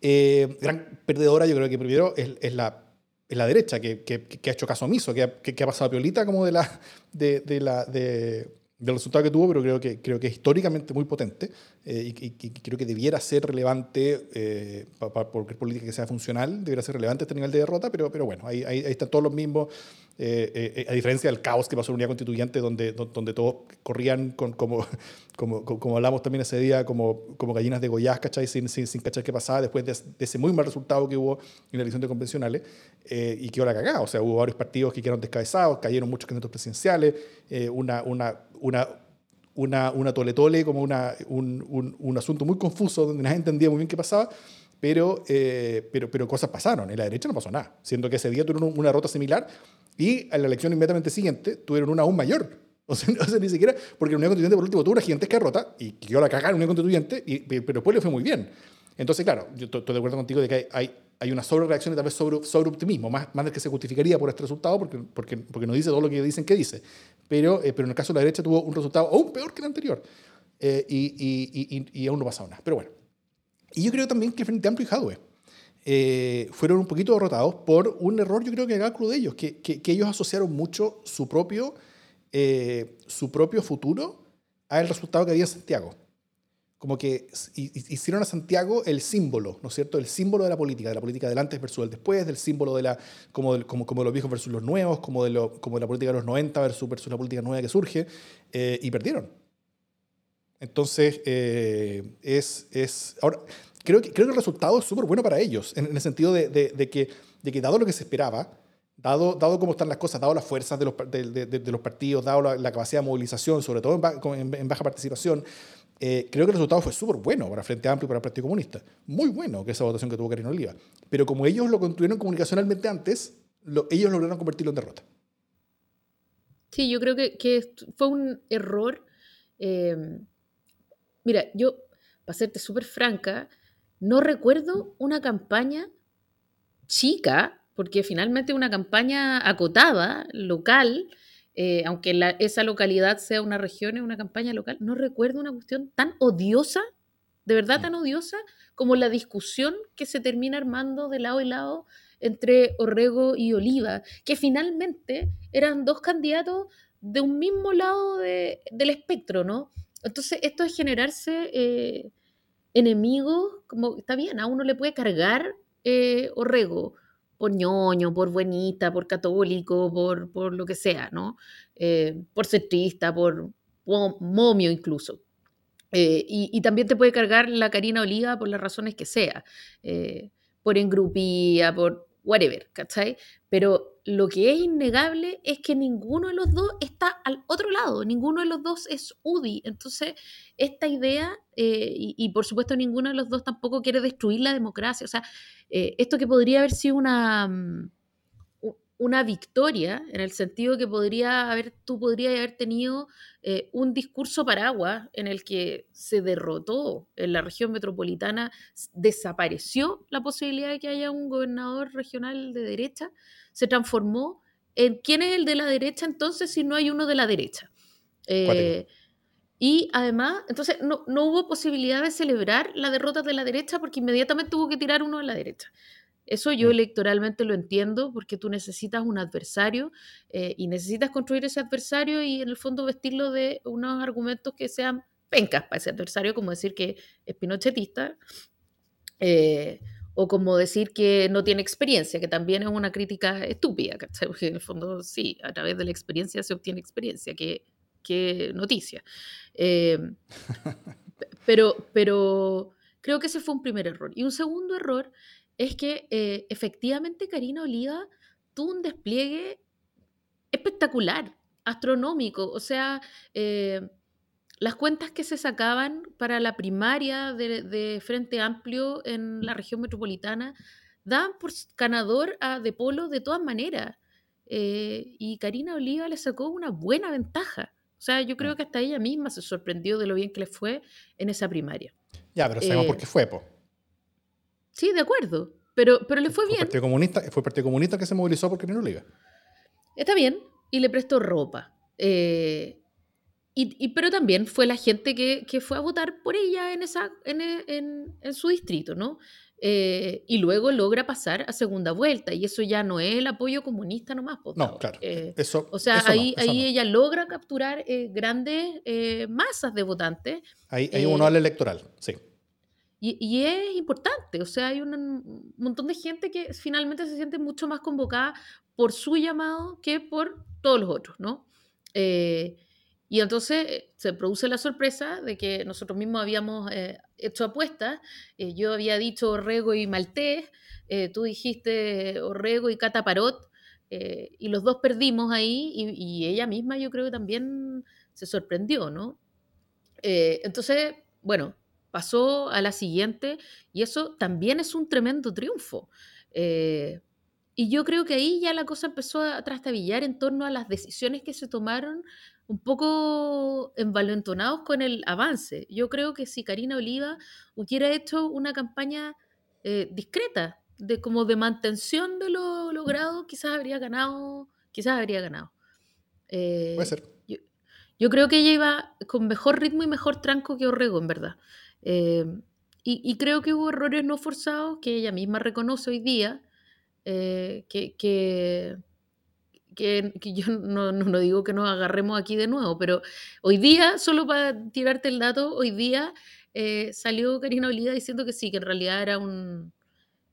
Eh, gran perdedora, yo creo que primero es la es la derecha, que, que, ha hecho caso omiso, que ha, que, ha pasado piolita como de la, de, de la, de, del resultado que tuvo, pero creo que, creo que es históricamente muy potente eh, y, creo que debiera ser relevante, eh, para, cualquier política que sea funcional, debiera ser relevante este nivel de derrota, pero, pero bueno, ahí, ahí, están todos los mismos, eh, a diferencia del caos que pasó en la unidad constituyente, donde, donde todos corrían con, como, como, como hablamos también ese día, como, como gallinas de Goiás, ¿cachai? Sin, sin, sin cachar qué pasaba después de, ese muy mal resultado que hubo en la elección de convencionales y quedó la cagada. O sea, hubo varios partidos que quedaron descabezados, cayeron muchos candidatos presidenciales, una, una una, una, una tole tole, como una, un, un, asunto muy confuso donde nadie entendía muy bien qué pasaba, pero, eh, pero, pero cosas pasaron. En la derecha no pasó nada, siendo que ese día tuvieron una derrota similar y en la elección inmediatamente siguiente tuvieron una aún mayor. O sea, no sé, ni siquiera, porque la Unión Constituyente por último tuvo una gigantesca derrota y quedó la cagada en la Unión Constituyente, y, pero después le fue muy bien. Entonces, claro, yo estoy de acuerdo contigo de que hay, hay, una sobrereacción y tal vez sobre, sobre optimismo, más, más del que se justificaría por este resultado, porque, porque, porque no dice todo lo que dicen que dice pero, eh, pero en el caso de la derecha tuvo un resultado aún peor que el anterior. Eh, y, y, y, aún no pasado nada. Pero bueno. Y yo creo también que Frente Amplio y Jadwe eh, fueron un poquito derrotados por un error, yo creo que acá de ellos, que, que, que, ellos asociaron mucho su propio, su propio futuro al resultado que había en Santiago como que hicieron a Santiago el símbolo, ¿no es cierto? El símbolo de la política, de la política del antes versus el después, del símbolo de la, como, como, como los viejos versus los nuevos, como de, lo, como de la política de los 90 versus, versus la política nueva que surge, eh, y perdieron. Entonces, eh, es, es, ahora, creo que, creo que el resultado es súper bueno para ellos, en, el sentido de, de, que, de que dado lo que se esperaba, Dado, dado cómo están las cosas, dado las fuerzas de los, de, de, los partidos, dado la, capacidad de movilización, sobre todo en, en, baja participación, eh, creo que el resultado fue súper bueno para Frente Amplio y para el Partido Comunista. Muy bueno que esa votación que tuvo Karina Oliva. Pero como ellos lo construyeron comunicacionalmente antes, ellos lograron convertirlo en derrota. Sí, yo creo que, fue un error. Em, mira, yo, para serte súper franca, no recuerdo una campaña chica, porque finalmente una campaña acotada, local, eh, aunque esa localidad sea una región, es una campaña local, no recuerdo una cuestión tan odiosa, de verdad mm. tan odiosa, como la discusión que se termina armando de lado y lado entre Orrego y Oliva, que finalmente eran dos candidatos de un mismo lado del espectro, ¿no? Entonces, esto es generarse eh, enemigos, como está bien, a uno le puede cargar eh, Orrego por ñoño, por buenita, por católico, por, por lo que sea, ¿no? Eh, por centrista, por momio incluso. y, también te puede cargar la Karina Oliva por las razones que sea, por engrupía, por whatever, ¿cachai? Pero lo que es innegable es que ninguno de los dos está al otro lado, ninguno de los dos es UDI. Entonces, esta idea, eh, y, por supuesto ninguno de los dos tampoco quiere destruir la democracia, o sea, eh, esto que podría haber sido una... Una victoria, en el sentido que podría haber, tú podrías haber tenido eh, un discurso paraguas en el que se derrotó en la región metropolitana, desapareció la posibilidad de que haya un gobernador regional de derecha, se transformó en quién es el de la derecha entonces si no hay uno de la derecha. Eh, y además, entonces no, no, hubo posibilidad de celebrar la derrota de la derecha porque inmediatamente tuvo que tirar uno de la derecha. Eso yo electoralmente lo entiendo porque tú necesitas un adversario eh, y necesitas construir ese adversario y en el fondo vestirlo de unos argumentos que sean pencas para ese adversario, como decir que es pinochetista eh, o como decir que no tiene experiencia, que también es una crítica estúpida, porque en el fondo sí, a través de la experiencia se obtiene experiencia, que, noticia. Eh, pero, pero creo que ese fue un primer error. Y un segundo error es que eh, efectivamente Karina Oliva tuvo un despliegue espectacular, astronómico. O sea, eh, las cuentas que se sacaban para la primaria de, Frente Amplio en la región metropolitana daban por ganador a De Polo de todas maneras. Eh, y Karina Oliva le sacó una buena ventaja. O sea, yo creo mm. que hasta ella misma se sorprendió de lo bien que le fue en esa primaria. Ya, pero sabemos por qué fue, po. Sí, de acuerdo. Pero, pero le fue, bien. Partido comunista, fue el Partido Comunista que se movilizó porque no lo iba. Está bien. Y le prestó ropa. Eh, y, pero también fue la gente que, que, fue a votar por ella en, esa, en, en, en su distrito, ¿no? Eh, y luego logra pasar a segunda vuelta. Y eso ya no es el apoyo comunista nomás. Pues, no, claro. Eh, eso, o sea, ahí, ahí ella logra capturar grandes masas de votantes. Ahí hay un al electoral, sí. Y, es importante, o sea, hay un montón de gente que finalmente se siente mucho más convocada por su llamado que por todos los otros, ¿no? Eh, y entonces eh, se produce la sorpresa de que nosotros mismos habíamos eh, hecho apuestas. yo había dicho Orrego y Maltés, tú dijiste Orrego y Cataparot, y los dos perdimos ahí, y, y, ella misma yo creo que también se sorprendió, ¿no? entonces, bueno, pasó a la siguiente y eso también es un tremendo triunfo. Eh, y yo creo que ahí ya la cosa empezó a trastabillar en torno a las decisiones que se tomaron un poco envalentonados con el avance. Yo creo que si Karina Oliva hubiera hecho una campaña eh, discreta, de como de mantención de lo logrado, quizás habría ganado, quizás habría ganado. Eh, Puede ser. Yo, yo, creo que ella iba con mejor ritmo y mejor tranco que Orrego, en verdad. Eh, y, creo que hubo errores no forzados que ella misma reconoce hoy día, eh, que, que, yo no, no, digo que nos agarremos aquí de nuevo, pero hoy día, solo para tirarte el dato, hoy día eh, salió Karina Olida diciendo que sí, que en realidad era un,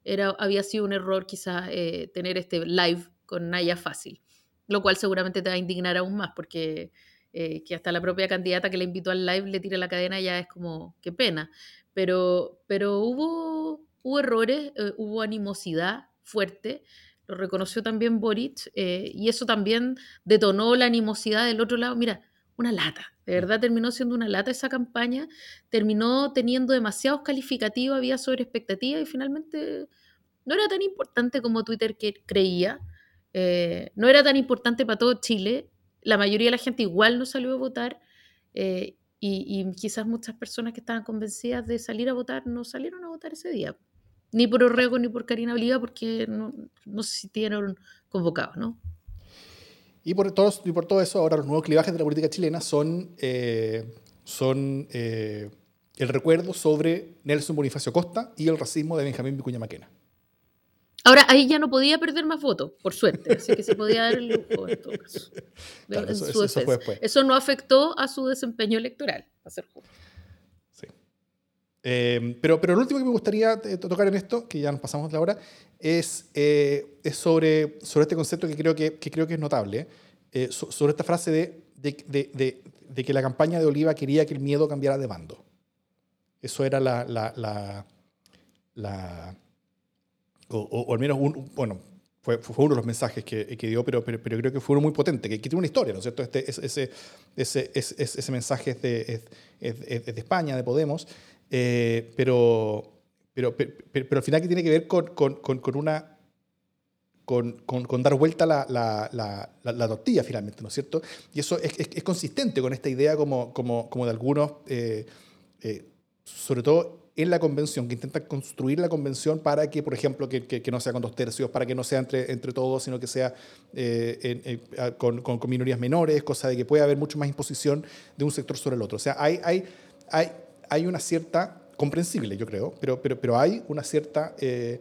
era, había sido un error quizás tener este live con Naya Fácil, lo cual seguramente te va a indignar aún más porque eh, que hasta la propia candidata que le invitó al live le tire la cadena, ya es como, qué pena. Pero, pero hubo, hubo errores, eh, hubo animosidad fuerte, lo reconoció también Boric, eh, y eso también detonó la animosidad del otro lado. Mira, una lata. De verdad terminó siendo una lata esa campaña, terminó teniendo demasiados calificativos, había sobre expectativa y finalmente no era tan importante como Twitter que creía, eh, no era tan importante para todo Chile, la mayoría de la gente igual no salió a votar eh, y, quizás muchas personas que estaban convencidas de salir a votar no salieron a votar ese día, ni por Orrego ni por Karina Oliva porque no, no se sintieron convocados, ¿no? Y por, todos, y por todo eso, ahora los nuevos clivajes de la política chilena son, eh, son el recuerdo sobre Nelson Bonifacio Costa y el racismo de Benjamín Vicuña Maquena. Ahora, ahí ya no podía perder más votos, por suerte, así que se podía dar el lujo en todo caso. eso, no afectó a su desempeño electoral, a ser justo. Sí. Eh, pero, pero lo último que me gustaría eh, tocar en esto, que ya nos pasamos la hora, es, eh, es sobre, sobre este concepto que creo que, que creo que es notable, sobre esta frase de, de, de, de, que la campaña de Oliva quería que el miedo cambiara de bando. Eso era la, la, la o, al menos, un, bueno, fue, fue, uno de los mensajes que, que dio, pero, pero, pero, creo que fue uno muy potente, que, tiene una historia, ¿no es cierto? Este, ese, ese, ese, ese, mensaje es de, es, de, España, de Podemos, eh, pero, pero, pero, al final que tiene que ver con, con, con una... Con, con, dar vuelta la, la, la, la, tortilla finalmente, ¿no es cierto? Y eso es, es, consistente con esta idea como, como, como de algunos, eh, eh, sobre todo en la convención, que intentan construir la convención para que, por ejemplo, que, que, no sea con dos tercios, para que no sea entre, entre todos, sino que sea eh, con, con, minorías menores, cosa de que pueda haber mucho más imposición de un sector sobre el otro. O sea, hay, hay, hay, hay una cierta, comprensible yo creo, pero, pero, pero hay una cierta eh,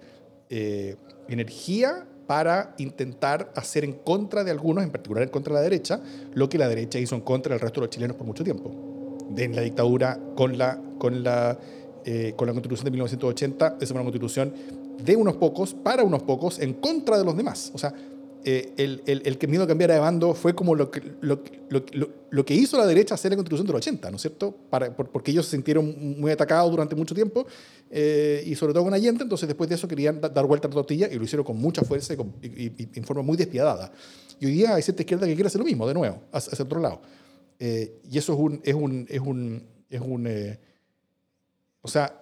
eh, energía para intentar hacer en contra de algunos, en particular en contra de la derecha, lo que la derecha hizo en contra del resto de los chilenos por mucho tiempo. En la dictadura, con la, con la eh, con la constitución de 1980, es una constitución de unos pocos, para unos pocos, en contra de los demás. O sea, eh, el, el, el, que miedo cambiara de bando fue como lo que, lo, lo, lo, que hizo la derecha hacer la constitución del 80, ¿no es cierto? Para, porque ellos se sintieron muy atacados durante mucho tiempo, eh, y sobre todo con Allende, entonces después de eso querían dar vuelta a la tortilla y lo hicieron con mucha fuerza y, y, en forma muy despiadada. Y hoy día hay cierta izquierda que quiere hacer lo mismo, de nuevo, hacia, hacia otro lado. y eso es un, es un, es un, es un o sea,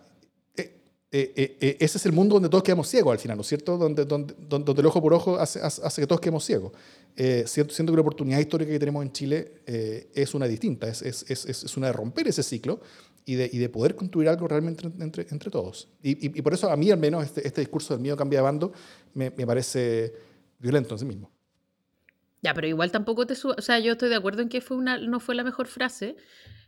eh, eh, eh, ese es el mundo donde todos quedamos ciegos al final, ¿no es cierto? Donde, donde, donde, el ojo por ojo hace, hace, que todos quedemos ciegos. siento, siento, que la oportunidad histórica que tenemos en Chile es una distinta, es, es, es, es, una de romper ese ciclo y de, y de poder construir algo realmente entre, entre todos. Y, y, por eso a mí al menos este, este discurso del miedo cambia de bando me, me, parece violento en sí mismo. Ya, pero igual tampoco te... O sea, yo estoy de acuerdo en que fue una, no fue la mejor frase,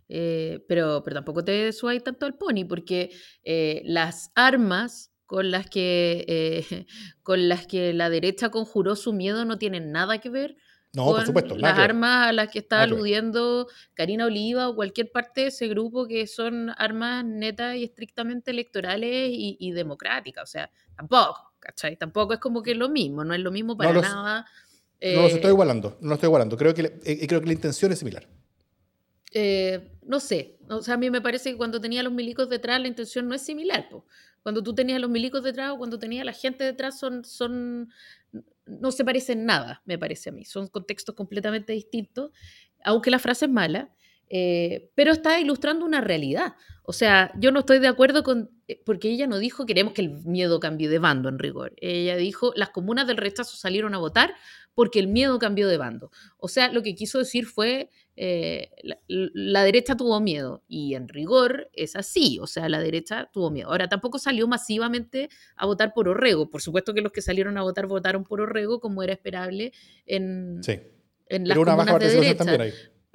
eh, pero, pero tampoco te subáis tanto al pony, porque eh, las armas con las, que, eh, con las que la derecha conjuró su miedo no tienen nada que ver no, con por supuesto, las armas a las que está aludiendo Karina Oliva o cualquier parte de ese grupo que son armas netas y estrictamente electorales y, democráticas. O sea, tampoco, ¿cachai? Tampoco es como que es lo mismo, no es lo mismo para nada. no los estoy igualando, no los estoy igualando. Creo que, creo que la intención es similar. Eh, no sé, o sea, a mí me parece que cuando tenía los milicos detrás la intención no es similar. Cuando tú tenías los milicos detrás o cuando tenía la gente detrás son, son, no se parecen nada, me parece a mí. Son contextos completamente distintos, aunque la frase es mala, eh, pero está ilustrando una realidad. O sea, yo no estoy de acuerdo con, eh, porque ella no dijo queremos que el miedo cambie de bando en rigor. Ella dijo las comunas del rechazo salieron a votar porque el miedo cambió de bando. O sea, lo que quiso decir fue eh, la, derecha tuvo miedo y en rigor es así, o sea, la derecha tuvo miedo. Ahora, tampoco salió masivamente a votar por Orrego, por supuesto que los que salieron a votar votaron por Orrego como era esperable en, en las comunas de derecha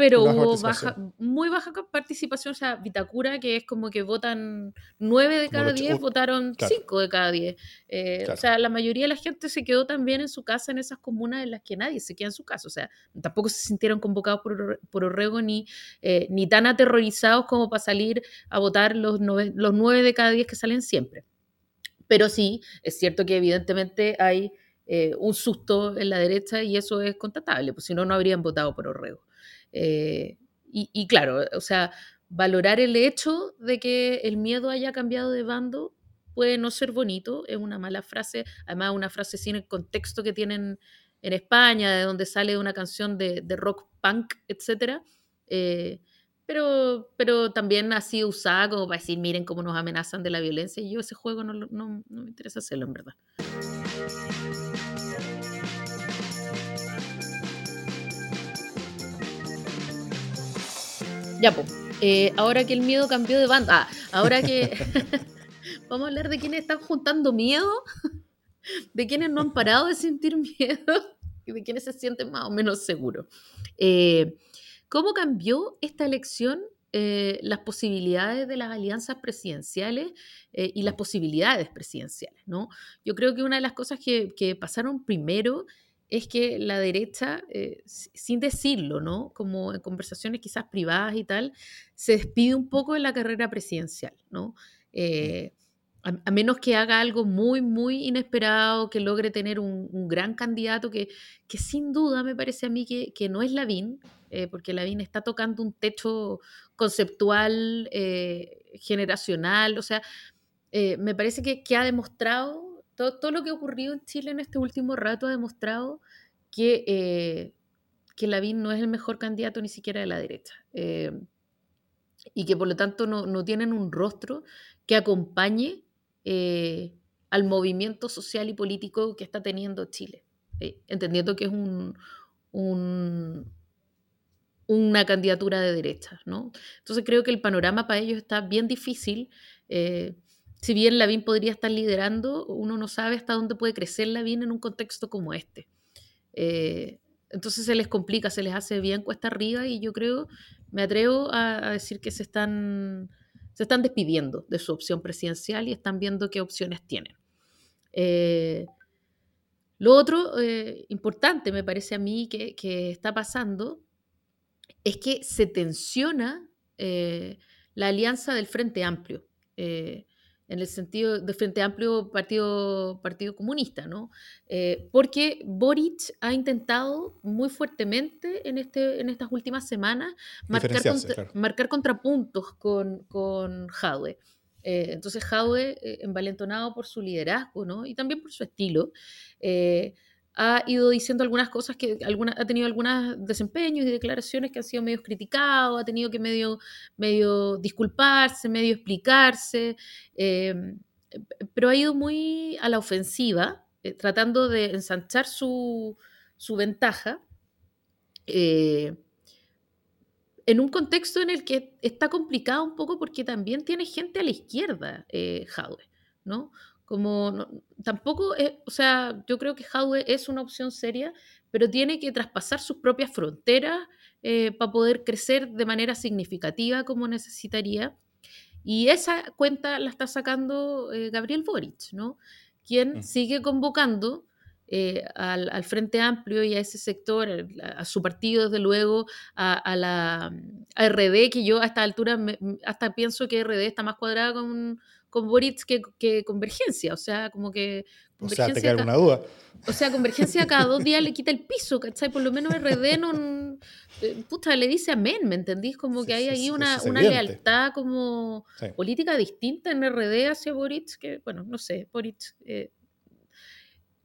pero hubo baja, muy baja participación, o sea, Vitacura, que es como que votan nueve de cada diez, votaron cinco de cada diez. Eh, o sea, la mayoría de la gente se quedó también en su casa en esas comunas en las que nadie se queda en su casa. O sea, tampoco se sintieron convocados por, por Orrego ni, eh, ni tan aterrorizados como para salir a votar los nueve, los nueve de cada diez que salen siempre. Pero sí, es cierto que evidentemente hay eh, un susto en la derecha y eso es constatable, pues si no, no habrían votado por Orrego. Eh, y, claro, o sea, valorar el hecho de que el miedo haya cambiado de bando puede no ser bonito, es una mala frase, además una frase sin el contexto que tienen en España, de donde sale una canción de, rock punk, etc. eh, pero, pero también ha sido usada como para decir, miren cómo nos amenazan de la violencia, y yo ese juego no, no, no me interesa hacerlo, en verdad. Ya, pues. ahora que el miedo cambió de banda. Ah, ahora que. Vamos a hablar de quienes están juntando miedo, de quienes no han parado de sentir miedo y de quienes se sienten más o menos seguros. Eh, ¿Cómo cambió esta elección eh, las posibilidades de las alianzas presidenciales eh, y las posibilidades presidenciales? ¿no? Yo creo que una de las cosas que, que pasaron primero es que la derecha, eh, sin decirlo, ¿no? Como en conversaciones quizás privadas y tal, se despide un poco de la carrera presidencial, ¿no? Eh, a, menos que haga algo muy, muy inesperado, que logre tener un, gran candidato, que, que, sin duda me parece a mí que, que no es Lavín, eh, porque Lavín está tocando un techo conceptual, generacional, o sea, me parece que, que ha demostrado todo, lo que ha ocurrido en Chile en este último rato ha demostrado que, eh, que Lavín no es el mejor candidato ni siquiera de la derecha. Eh, y que por lo tanto no, tienen un rostro que acompañe eh, al movimiento social y político que está teniendo Chile, entendiendo que es un, una candidatura de derecha. ¿no? Entonces creo que el panorama para ellos está bien difícil si bien Lavín podría estar liderando, uno no sabe hasta dónde puede crecer Lavín en un contexto como este. Eh, entonces se les complica, se les hace bien cuesta arriba y yo creo, me atrevo a, decir que se están, se están despidiendo de su opción presidencial y están viendo qué opciones tienen. Eh, lo otro eh, importante, me parece a mí, que, que, está pasando es que se tensiona la alianza del Frente Amplio en el sentido de Frente Amplio Partido, partido Comunista, ¿no? Eh, porque Boric ha intentado muy fuertemente en, este, en estas últimas semanas marcar, contrapuntos con, con Jadwe. Eh, entonces Jadwe, eh, envalentonado por su liderazgo ¿no? y también por su estilo, ha ido diciendo algunas cosas que alguna, ha tenido algunos desempeños y declaraciones que han sido medio criticados, ha tenido que medio, medio disculparse, medio explicarse, em, pero ha ido muy a la ofensiva, eh, tratando de ensanchar su, su ventaja. Eh, en un contexto en el que está complicado un poco porque también tiene gente a la izquierda, eh, ¿no? Como tampoco, es, o sea, yo creo que Hadwe es una opción seria, pero tiene que traspasar sus propias fronteras eh, para poder crecer de manera significativa como necesitaría. Y esa cuenta la está sacando eh, Gabriel Boric, ¿no? Quien mm. sigue convocando eh, al, Frente Amplio y a ese sector, a, su partido, desde luego, a, la RD, que yo a esta altura hasta pienso que RD está más cuadrada con, con Boric que, Convergencia, o sea, como que... O sea, te queda alguna duda. O sea, Convergencia cada dos días le quita el piso, ¿cachai? Por lo menos RD no... Eh, puta, le dice amén, ¿me entendís? Como que hay ahí una, una lealtad como política distinta en RD hacia Boric, que, bueno, no sé, Boric... Eh,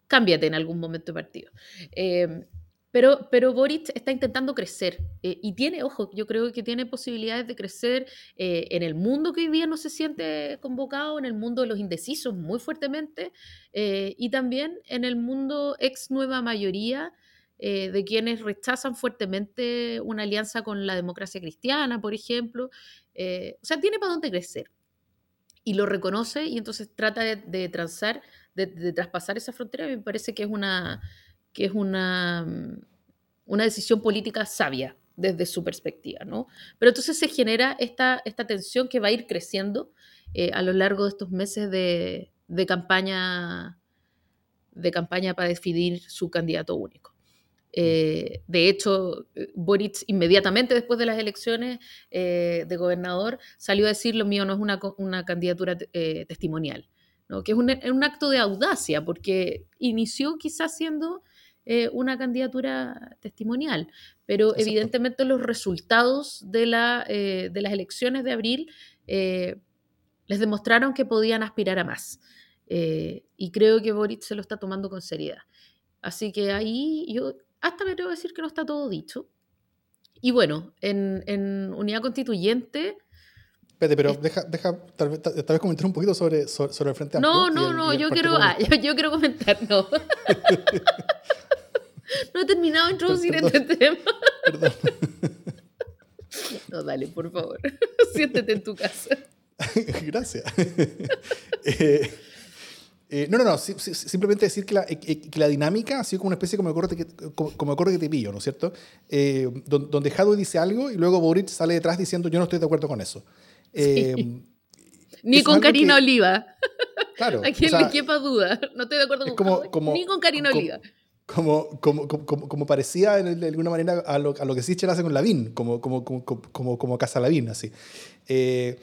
cámbiate en algún momento de partido. Eh, pero, pero está intentando crecer eh, y tiene, ojo, yo creo que tiene posibilidades de crecer eh, en el mundo que hoy día no se siente convocado, en el mundo de los indecisos muy fuertemente eh, y también en el mundo ex nueva mayoría de quienes rechazan fuertemente una alianza con la democracia cristiana, por ejemplo. o sea, tiene para dónde crecer y lo reconoce y entonces trata de, de de, de traspasar esa frontera. Me parece que es una que es una, mm, una decisión política sabia desde su perspectiva, ¿no? Pero entonces se genera esta, esta tensión que va a ir creciendo eh, a lo largo de estos meses de, de, campaña, de campaña para definir su candidato único. Eh, de hecho, Boric inmediatamente después de las elecciones eh, de gobernador salió a decir lo mío no es una, una candidatura testimonial, ¿no? que es un, un, acto de audacia porque inició quizás siendo eh, una candidatura testimonial, pero evidentemente los resultados de, la, eh, de, las elecciones de abril eh, les demostraron que podían aspirar a más. y creo que Boric se lo está tomando con seriedad. Así que ahí yo hasta me atrevo a decir que no está todo dicho. Y bueno, en, en unidad constituyente Espérate, pero deja, deja tal, vez, tal, vez comentar un poquito sobre, sobre, el Frente Amplio. No, no, no, yo quiero, ah, yo, yo, quiero comentar, no. no he terminado de introducir este tema. Perdón. No, dale, por favor. Siéntete en tu casa. Gracias. eh, eh, no, no, no, simplemente decir que la, eh, que la, dinámica ha sido como una especie como el corte que, como, que te pillo, ¿no es cierto? Eh, donde Hadwe dice algo y luego Boric sale detrás diciendo yo no estoy de acuerdo con eso. Ni con Karina Oliva. Claro. A quien le quepa duda. No estoy de acuerdo con Ni con Karina Oliva. Como, como, como, como, parecía de alguna manera a lo, a lo que Sichel hace con Lavín, como, como, como, como, Casa Lavín, así. Eh,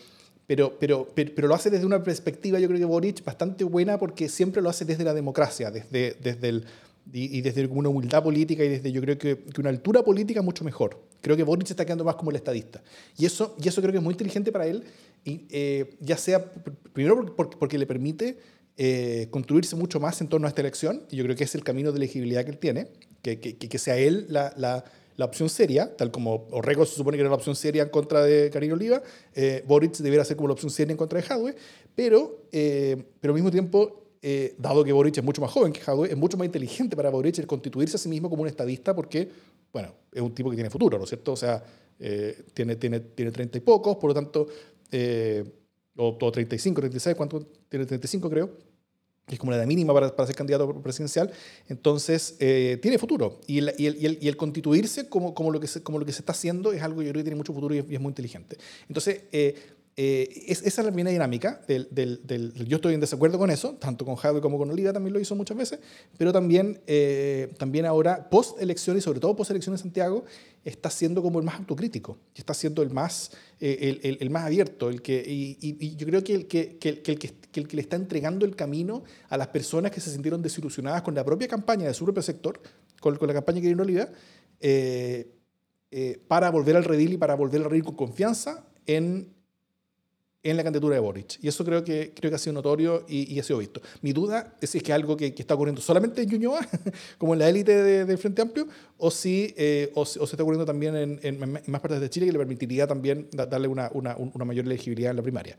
pero, pero, pero, lo hace desde una perspectiva, yo creo que Boric, bastante buena porque siempre lo hace desde la democracia, desde, desde el, y, desde una humildad política y desde yo creo que, que, una altura política mucho mejor. Creo que Boric está quedando más como el estadista. Y eso, y eso creo que es muy inteligente para él, y, eh, ya sea primero porque, porque le permite eh, construirse mucho más en torno a esta elección, y yo creo que es el camino de elegibilidad que él tiene, que, que, que sea él la, la la opción seria, tal como Orrego se supone que era la opción seria en contra de Karina Oliva, eh, Boric debiera ser como la opción seria en contra de Hadwe, pero, eh, pero al mismo tiempo, eh, dado que Boric es mucho más joven que Hadwe, es mucho más inteligente para Boric el constituirse a sí mismo como un estadista porque, bueno, es un tipo que tiene futuro, ¿no es cierto? O sea, tiene, tiene, tiene 30 y pocos, por lo tanto, o, o 35, 36, ¿cuánto? Tiene 35 creo que es como la edad mínima para, para ser candidato presidencial, entonces eh, tiene futuro. Y el, y el, y el, constituirse como, como, lo que se, como lo que se está haciendo es algo que yo creo que tiene mucho futuro y es, muy inteligente. Entonces, eh, eh, esa es la primera dinámica. Del, del, del, yo estoy en desacuerdo con eso, tanto con Jadwe como con Oliva también lo hizo muchas veces, pero también, también ahora, post elección y sobre todo post elección en Santiago, está siendo como el más autocrítico, está siendo el más, el, el, el, más abierto, el que, y, y, yo creo que el que, que, que, el que que el que le está entregando el camino a las personas que se sintieron desilusionadas con la propia campaña de su propio sector, con, con la campaña que dio Oliva, eh, eh, para volver al redil y para volver a reír con confianza en en la candidatura de Boric. Y eso creo que, creo que ha sido notorio y, ha sido visto. Mi duda es si es que algo que, está ocurriendo solamente en Ñuñoa, como en la élite del Frente Amplio, o si, eh, o, se está ocurriendo también en, más partes de Chile que le permitiría también darle una, una, una mayor elegibilidad en la primaria.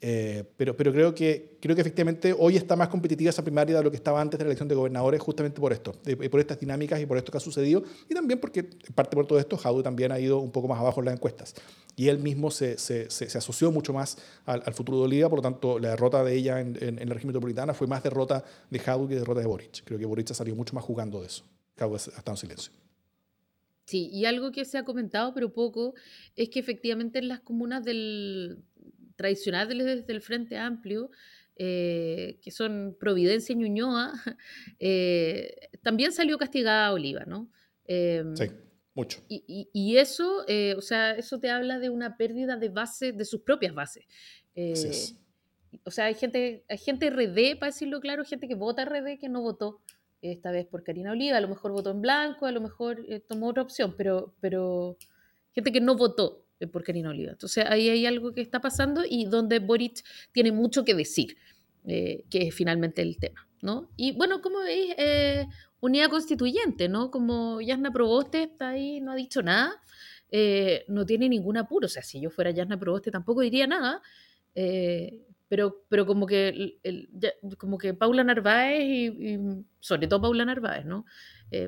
Eh, pero, pero creo, que, creo que efectivamente hoy está más competitiva esa primaria de lo que estaba antes de la elección de gobernadores, justamente por esto, por estas dinámicas y por esto que ha sucedido, y también porque, en parte por todo esto, Jaude también ha ido un poco más abajo en las encuestas. Y él mismo se, se, se, asoció mucho más al, futuro de Oliva, por lo tanto, la derrota de ella en, en, la región metropolitana fue más derrota de Jaude que derrota de Boric. Creo que Boric ha salido mucho más jugando de eso. Jaude ha estado en silencio. Sí, y algo que se ha comentado, pero poco, es que efectivamente en las comunas del, tradicionales desde el Frente Amplio, eh, que son Providencia y Ñuñoa, eh, también salió castigada Oliva, ¿no? Em, sí, mucho. Y, eso, eh, o sea, eso te habla de una pérdida de base, de sus propias bases. O sea, hay gente, hay gente RD, para decirlo claro, gente que vota RD que no votó esta vez por Karina Oliva, a lo mejor votó en blanco, a lo mejor tomó otra opción, pero, pero gente que no votó eh, por Karina Oliva. Entonces ahí hay algo que está pasando y donde Boric tiene mucho que decir, eh, que es finalmente el tema. ¿no? Y bueno, como veis, eh, unidad constituyente, ¿no? Como Yasna Proboste está ahí, no ha dicho nada, no tiene ningún apuro. O sea, si yo fuera Yasna Proboste tampoco diría nada, pero, pero como, que, como que Paula Narváez y, sobre todo Paula Narváez, ¿no?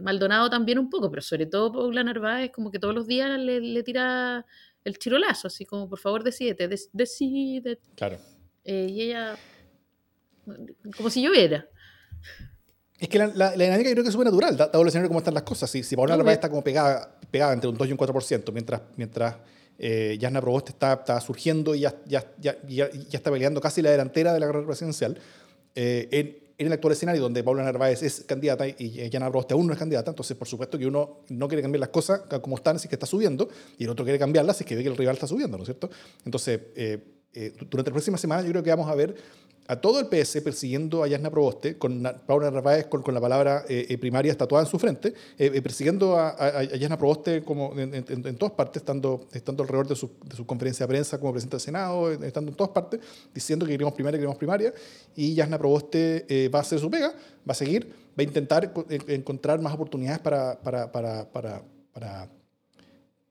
Maldonado también un poco, pero sobre todo Paula Narváez como que todos los días le, le tira el chirolazo, así como, por favor, decídete, decide. Claro. Eh, y ella, como si lloviera. Es que la, la, dinámica yo creo que es súper natural, dado el escenario cómo están las cosas. Si, si Paola Narváez está como pegada, pegada entre un 2 y un 4%, mientras, mientras eh, Yasna Proboste está, está surgiendo y ya, ya, ya, ya, está peleando casi la delantera de la carrera presidencial, eh, en, en el actual escenario donde Paula Narváez es candidata y Yana Broste aún no es candidata, entonces por supuesto que uno no quiere cambiar las cosas como están si que está subiendo y el otro quiere cambiarlas si es que ve que el rival está subiendo, ¿no es cierto? Entonces, eh, eh, durante la próxima semana yo creo que vamos a ver a todo el PS persiguiendo a Yasna Proboste, con Paula Narváez con, la palabra eh, eh primaria tatuada en su frente, eh, persiguiendo a, a, Yasna Proboste como en, todas partes, estando, estando alrededor de su, de su, conferencia de prensa como presidente del Senado, estando en todas partes, diciendo que queremos primaria, queremos primaria, y Yasna Proboste va a hacer su pega, va a seguir, va a intentar encontrar más oportunidades para, para, para, para,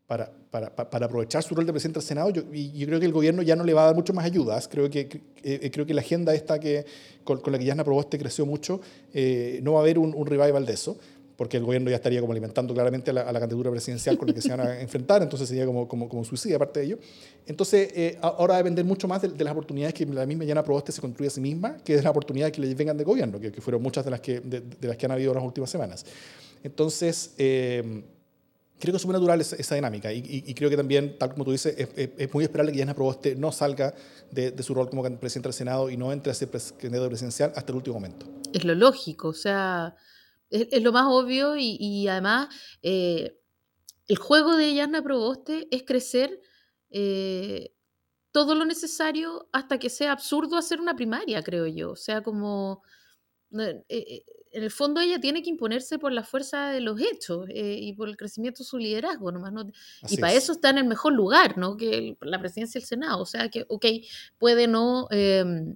para para, para, aprovechar su rol de presidente del Senado, yo, y yo creo que el gobierno ya no le va a dar mucho más ayudas. Creo que, eh, creo que la agenda esta que, con, la que Yasna Proboste creció mucho, eh, no va a haber un, un, revival de eso, porque el gobierno ya estaría como alimentando claramente a la, candidatura presidencial con la que se van a enfrentar, entonces sería como, como, como suicidio aparte de ello. Entonces, eh, ahora va a depender mucho más de, las oportunidades que la misma Yasna Proboste se construye a sí misma, que de las oportunidades que le vengan de gobierno, que, que fueron muchas de las que, de, las que han habido en las últimas semanas. Entonces, creo que es muy natural esa, dinámica y, creo que también, tal como tú dices, es, muy esperable que Yasna Proboste no salga de, su rol como presidente del Senado y no entre a ser candidato presidencial hasta el último momento. Es lo lógico, o sea, es, lo más obvio y, además eh, el juego de Yasna Proboste es crecer eh, todo lo necesario hasta que sea absurdo hacer una primaria, creo yo. O sea, como... Eh, en el fondo ella tiene que imponerse por la fuerza de los hechos eh, y por el crecimiento de su liderazgo, nomás no, y para eso está en el mejor lugar, ¿no? Que la presidencia del Senado. O sea que, ok, puede no, em,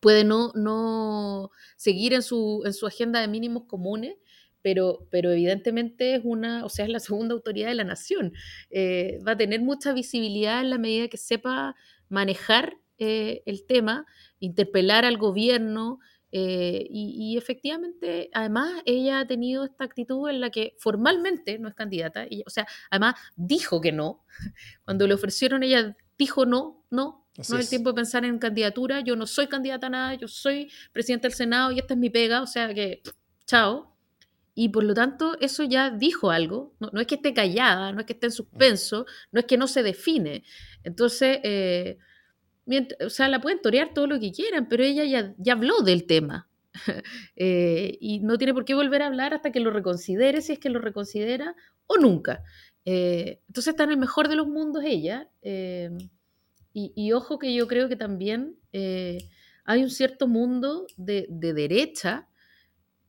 puede no, no seguir en su, en su agenda de mínimos comunes, pero, pero evidentemente es una, o sea, es la segunda autoridad de la nación. Eh, va a tener mucha visibilidad en la medida que sepa manejar eh, el tema, interpelar al gobierno, eh, y, efectivamente, además, ella ha tenido esta actitud en la que formalmente no es candidata, y, o sea, además dijo que no. Cuando le ofrecieron, ella dijo no, no, no es el tiempo de pensar en candidatura, yo no soy candidata a nada, yo soy presidente del Senado y esta es mi pega, o sea que, chao. Y por lo tanto, eso ya dijo algo, no, es que esté callada, no es que esté en suspenso, no es que no se define. Entonces, eh, o sea, la pueden torear todo lo que quieran, pero ella ya, ya habló del tema. Eh, y no tiene por qué volver a hablar hasta que lo reconsidere, si es que lo reconsidera, o nunca. Eh, entonces está en el mejor de los mundos ella. Eh, y, ojo que yo creo que también hay un cierto mundo de, de, derecha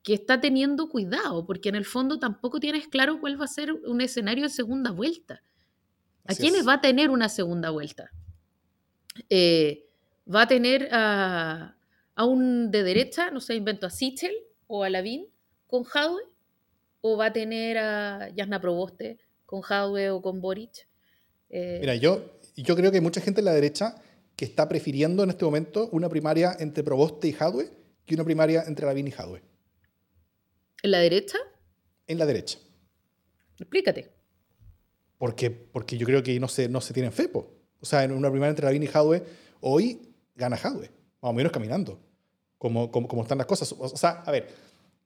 que está teniendo cuidado, porque en el fondo tampoco tienes claro cuál va a ser un escenario de segunda vuelta. ¿A quiénes va a tener una segunda vuelta? Eh, va a tener a, un de derecha, no sé, invento a Sichel o a Lavín con Jadwe, o va a tener a Jasna Proboste con Jadwe o con Boric. Eh, Mira, yo, yo creo que hay mucha gente en la derecha que está prefiriendo en este momento una primaria entre Proboste y Jadwe que una primaria entre Lavín y Jadwe. ¿En la derecha? En la derecha. Explícate. Porque, porque yo creo que no se, no se tienen fe, o sea, en una primera entre Lavín y Jadwe, hoy gana Jadwe, más o menos caminando, como, como, están las cosas. O sea, a ver,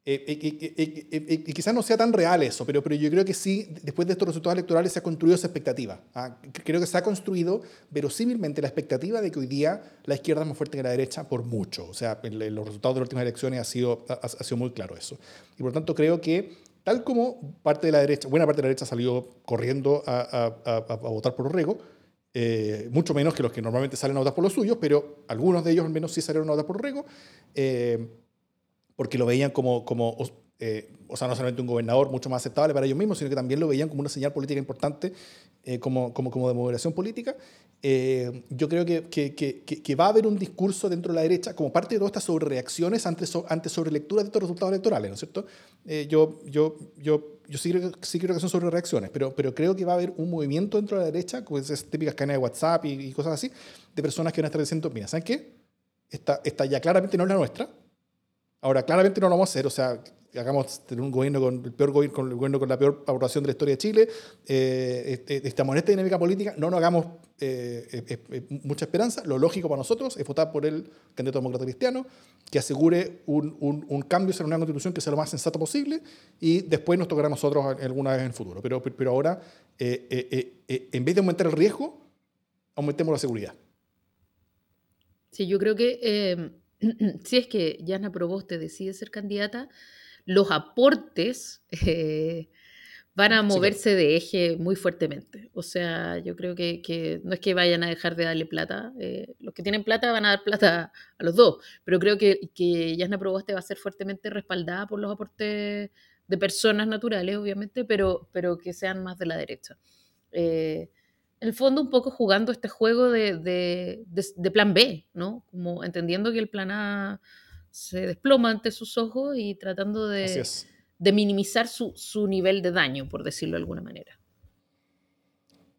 eh, eh, eh, quizás no sea tan real eso, pero, pero yo creo que sí, después de estos resultados electorales se ha construido esa expectativa. ¿ah? Creo que se ha construido verosímilmente la expectativa de que hoy día la izquierda es más fuerte que la derecha por mucho. O sea, en los resultados de las últimas elecciones ha sido, ha, sido muy claro eso. Y por lo tanto creo que tal como parte de la derecha, buena parte de la derecha salió corriendo a, a, a votar por Orrego, eh, mucho menos que los que normalmente salen a votar por los suyos, pero algunos de ellos al menos sí salieron a por Rego, eh, porque lo veían como, como eh, o sea, no solamente un gobernador mucho más aceptable para ellos mismos, sino que también lo veían como una señal política importante, como, como, como de moderación política. yo creo que, que, que, va a haber un discurso dentro de la derecha como parte de todas estas sobrereacciones ante, ante sobrelecturas de estos resultados electorales, ¿no es cierto? yo, yo, yo yo sí creo, sí creo que son sobre reacciones, pero, pero creo que va a haber un movimiento dentro de la derecha, con esas típicas cadenas de WhatsApp y, cosas así, de personas que van a estar diciendo, mira, ¿saben qué? Esta, esta ya claramente no es la nuestra. Ahora, claramente no lo vamos a hacer. O sea, hagamos tener un gobierno con el peor gobierno, con el gobierno con la peor aprobación de la historia de Chile, eh, este, estamos en esta dinámica política, no nos hagamos eh, eh, mucha esperanza. Lo lógico para nosotros es votar por el candidato demócrata cristiano, que asegure un, un, un cambio en una constitución que sea lo más sensato posible y después nos tocará a nosotros alguna vez en el futuro. Pero, pero ahora, en vez de aumentar el riesgo, aumentemos la seguridad. Sí, yo creo que si es que Yana Proboste decide ser candidata, los aportes eh, van a moverse de eje muy fuertemente. O sea, yo creo que, no es que vayan a dejar de darle plata. Eh, los que tienen plata van a dar plata a los dos. Pero creo que, que Yasna Proboste va a ser fuertemente respaldada por los aportes de personas naturales, obviamente, pero, pero que sean más de la derecha. Eh, en el fondo, un poco jugando este juego de, de plan B, ¿no? Como entendiendo que el plan A se desploma ante sus ojos y tratando de, de minimizar su, su, nivel de daño, por decirlo de alguna manera.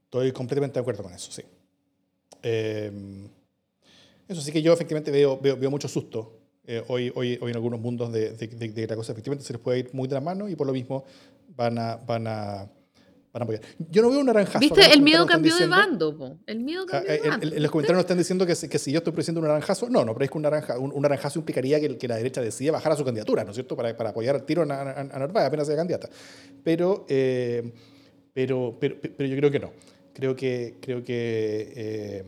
Estoy completamente de acuerdo con eso, sí. Eh, eso sí que yo efectivamente veo, veo, veo mucho susto eh, hoy, hoy, hoy en algunos mundos de, de, de, la cosa. Efectivamente se les puede ir muy de la mano y por lo mismo van a, van a, van a apoyar. Yo no veo un naranjazo. ¿Viste? El miedo cambió de bando. El miedo ah, cambió de bando. En, los comentarios nos están diciendo que, que, si yo estoy presentando un naranjazo, no, no, pero es que un, naranja, un, naranjazo implicaría que, que, la derecha decida bajar a su candidatura, ¿no es cierto? Para, para apoyar al tiro a, a, a Narváez apenas sea candidata. Pero, eh, pero, pero, pero, yo creo que no. Creo que, creo que eh,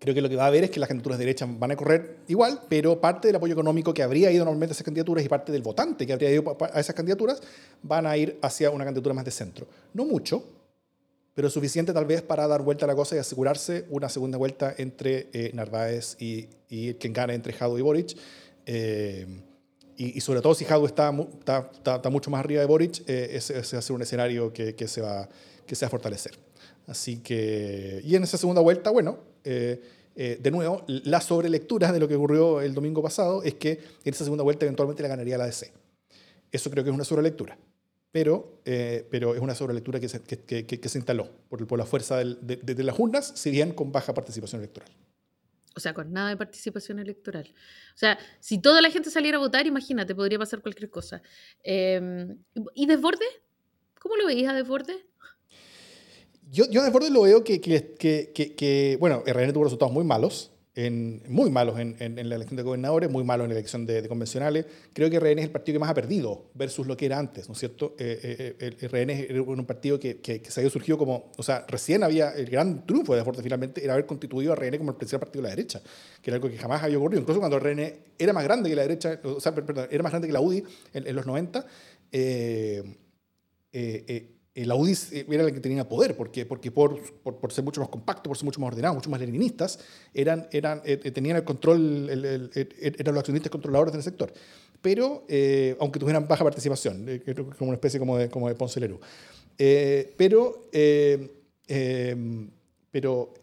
Creo que lo que va a haber es que las candidaturas de derecha van a correr igual, pero parte del apoyo económico que habría ido normalmente a esas candidaturas y parte del votante que habría ido a esas candidaturas van a ir hacia una candidatura más de centro. No mucho, pero suficiente tal vez para dar vuelta a la cosa y asegurarse una segunda vuelta entre eh, Narváez y, y quien gane entre Jado y Boric. Eh, y, sobre todo si Jado está, está, está, mucho más arriba de Boric, eh, ese, ese, va a ser un escenario que, que, se va, que se va a fortalecer. Así que, y en esa segunda vuelta, bueno, eh, eh, de nuevo, la sobrelectura de lo que ocurrió el domingo pasado es que en esa segunda vuelta eventualmente la ganaría la DC. Eso creo que es una sobrelectura. Pero, eh, pero es una sobrelectura que se, que, se instaló por, por la fuerza de, de, las urnas, si bien con baja participación electoral. O sea, con nada de participación electoral. O sea, si toda la gente saliera a votar, imagínate, podría pasar cualquier cosa. Eh, ¿Y Desborde? ¿Cómo lo veías a Desborde? Yo, yo de lo veo que, que, que, bueno, RN tuvo resultados muy malos, en, muy malos en, en, la elección de gobernadores, muy malos en la elección de, convencionales. Creo que RN es el partido que más ha perdido versus lo que era antes, ¿no es cierto? Eh, eh, el RN es un partido que, que, se había surgido como, o sea, recién había, el gran triunfo de Deporte finalmente era haber constituido a RN como el principal partido de la derecha, que era algo que jamás había ocurrido. Incluso cuando RN era más grande que la derecha, o sea, perdón, era más grande que la UDI en, los 90, eh, eh la UDI era la que tenía poder, porque, porque por, por, ser mucho más compacto, por ser mucho más ordenado, mucho más leninistas, eran, eran, eh, eh, tenían el control, eran los accionistas controladores del sector. Pero, eh, aunque tuvieran baja participación, como una especie como de, como de Ponce Lerú. pero, pero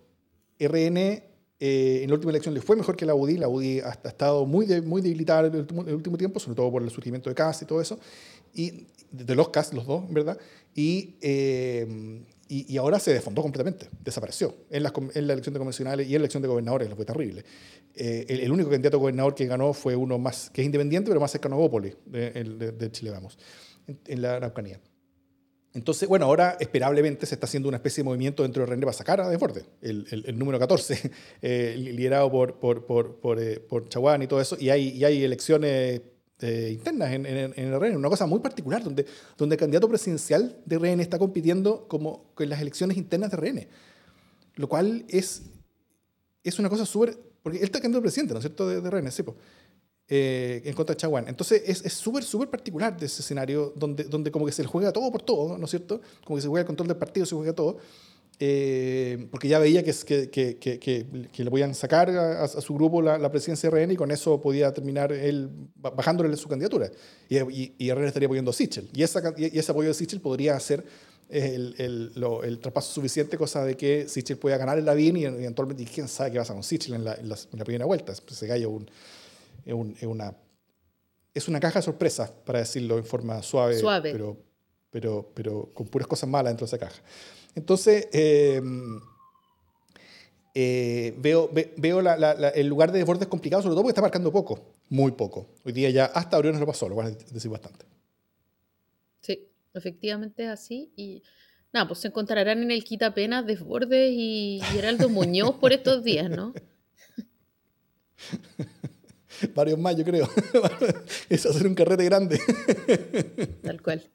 RN en la última elección le fue mejor que la UDI. La UDI ha, estado muy, muy debilitada en el, último, el último tiempo, sobre todo por el surgimiento de CAS y todo eso. Y de los CAS, los dos, ¿verdad? Eh, y, y, ahora se desfondó completamente, desapareció en la, en la elección de convencionales y en la elección de gobernadores, lo fue terrible. Eh, el, único candidato a gobernador que ganó fue uno más, que es independiente, pero más cercano a Bópoli, de, Chile, vamos, en, la Araucanía. Entonces, bueno, ahora esperablemente se está haciendo una especie de movimiento dentro de RN para sacar a Desbordes, el, el, número 14, eh, liderado por, por, por, por, por Chaguán y todo eso, y hay, y hay elecciones eh, internas en, en, en, el RN, una cosa muy particular, donde, donde el candidato presidencial de RN está compitiendo como en las elecciones internas de RN, lo cual es, es una cosa súper, porque él está candidato presidente, ¿no es cierto?, de, de RN, sí, eh, en contra de Chaguán. Entonces es súper, súper particular de ese escenario donde, donde como que se le juega todo por todo, ¿no es cierto? Como que se juega el control del partido, se juega todo. Eh, porque ya veía que, que, que, que, le podían sacar a, su grupo la, la, presidencia de RN y con eso podía terminar él bajándole su candidatura. Y, y, y RN estaría apoyando a Sichel. Y, esa, y ese apoyo de Sichel podría hacer el, el, el, traspaso suficiente, cosa de que Sichel pueda ganar en la BIN y eventualmente, y quién sabe qué pasa con Sichel en la, en la, primera vuelta. Ese gallo un, es, un, una, es una caja de sorpresas, para decirlo en forma suave, suave. Pero, pero, pero con puras cosas malas dentro de esa caja. Entonces, eh, eh, veo, veo la, la, la, el lugar de desbordes complicado, sobre todo porque está marcando poco, muy poco. Hoy día ya hasta Briones lo pasó, lo van a decir bastante. Sí, efectivamente es así. Y nada, pues se encontrarán en el Quitapenas Desbordes y Geraldo Muñoz por estos días, ¿no? Varios más, yo creo. es hacer un carrete grande. Tal cual.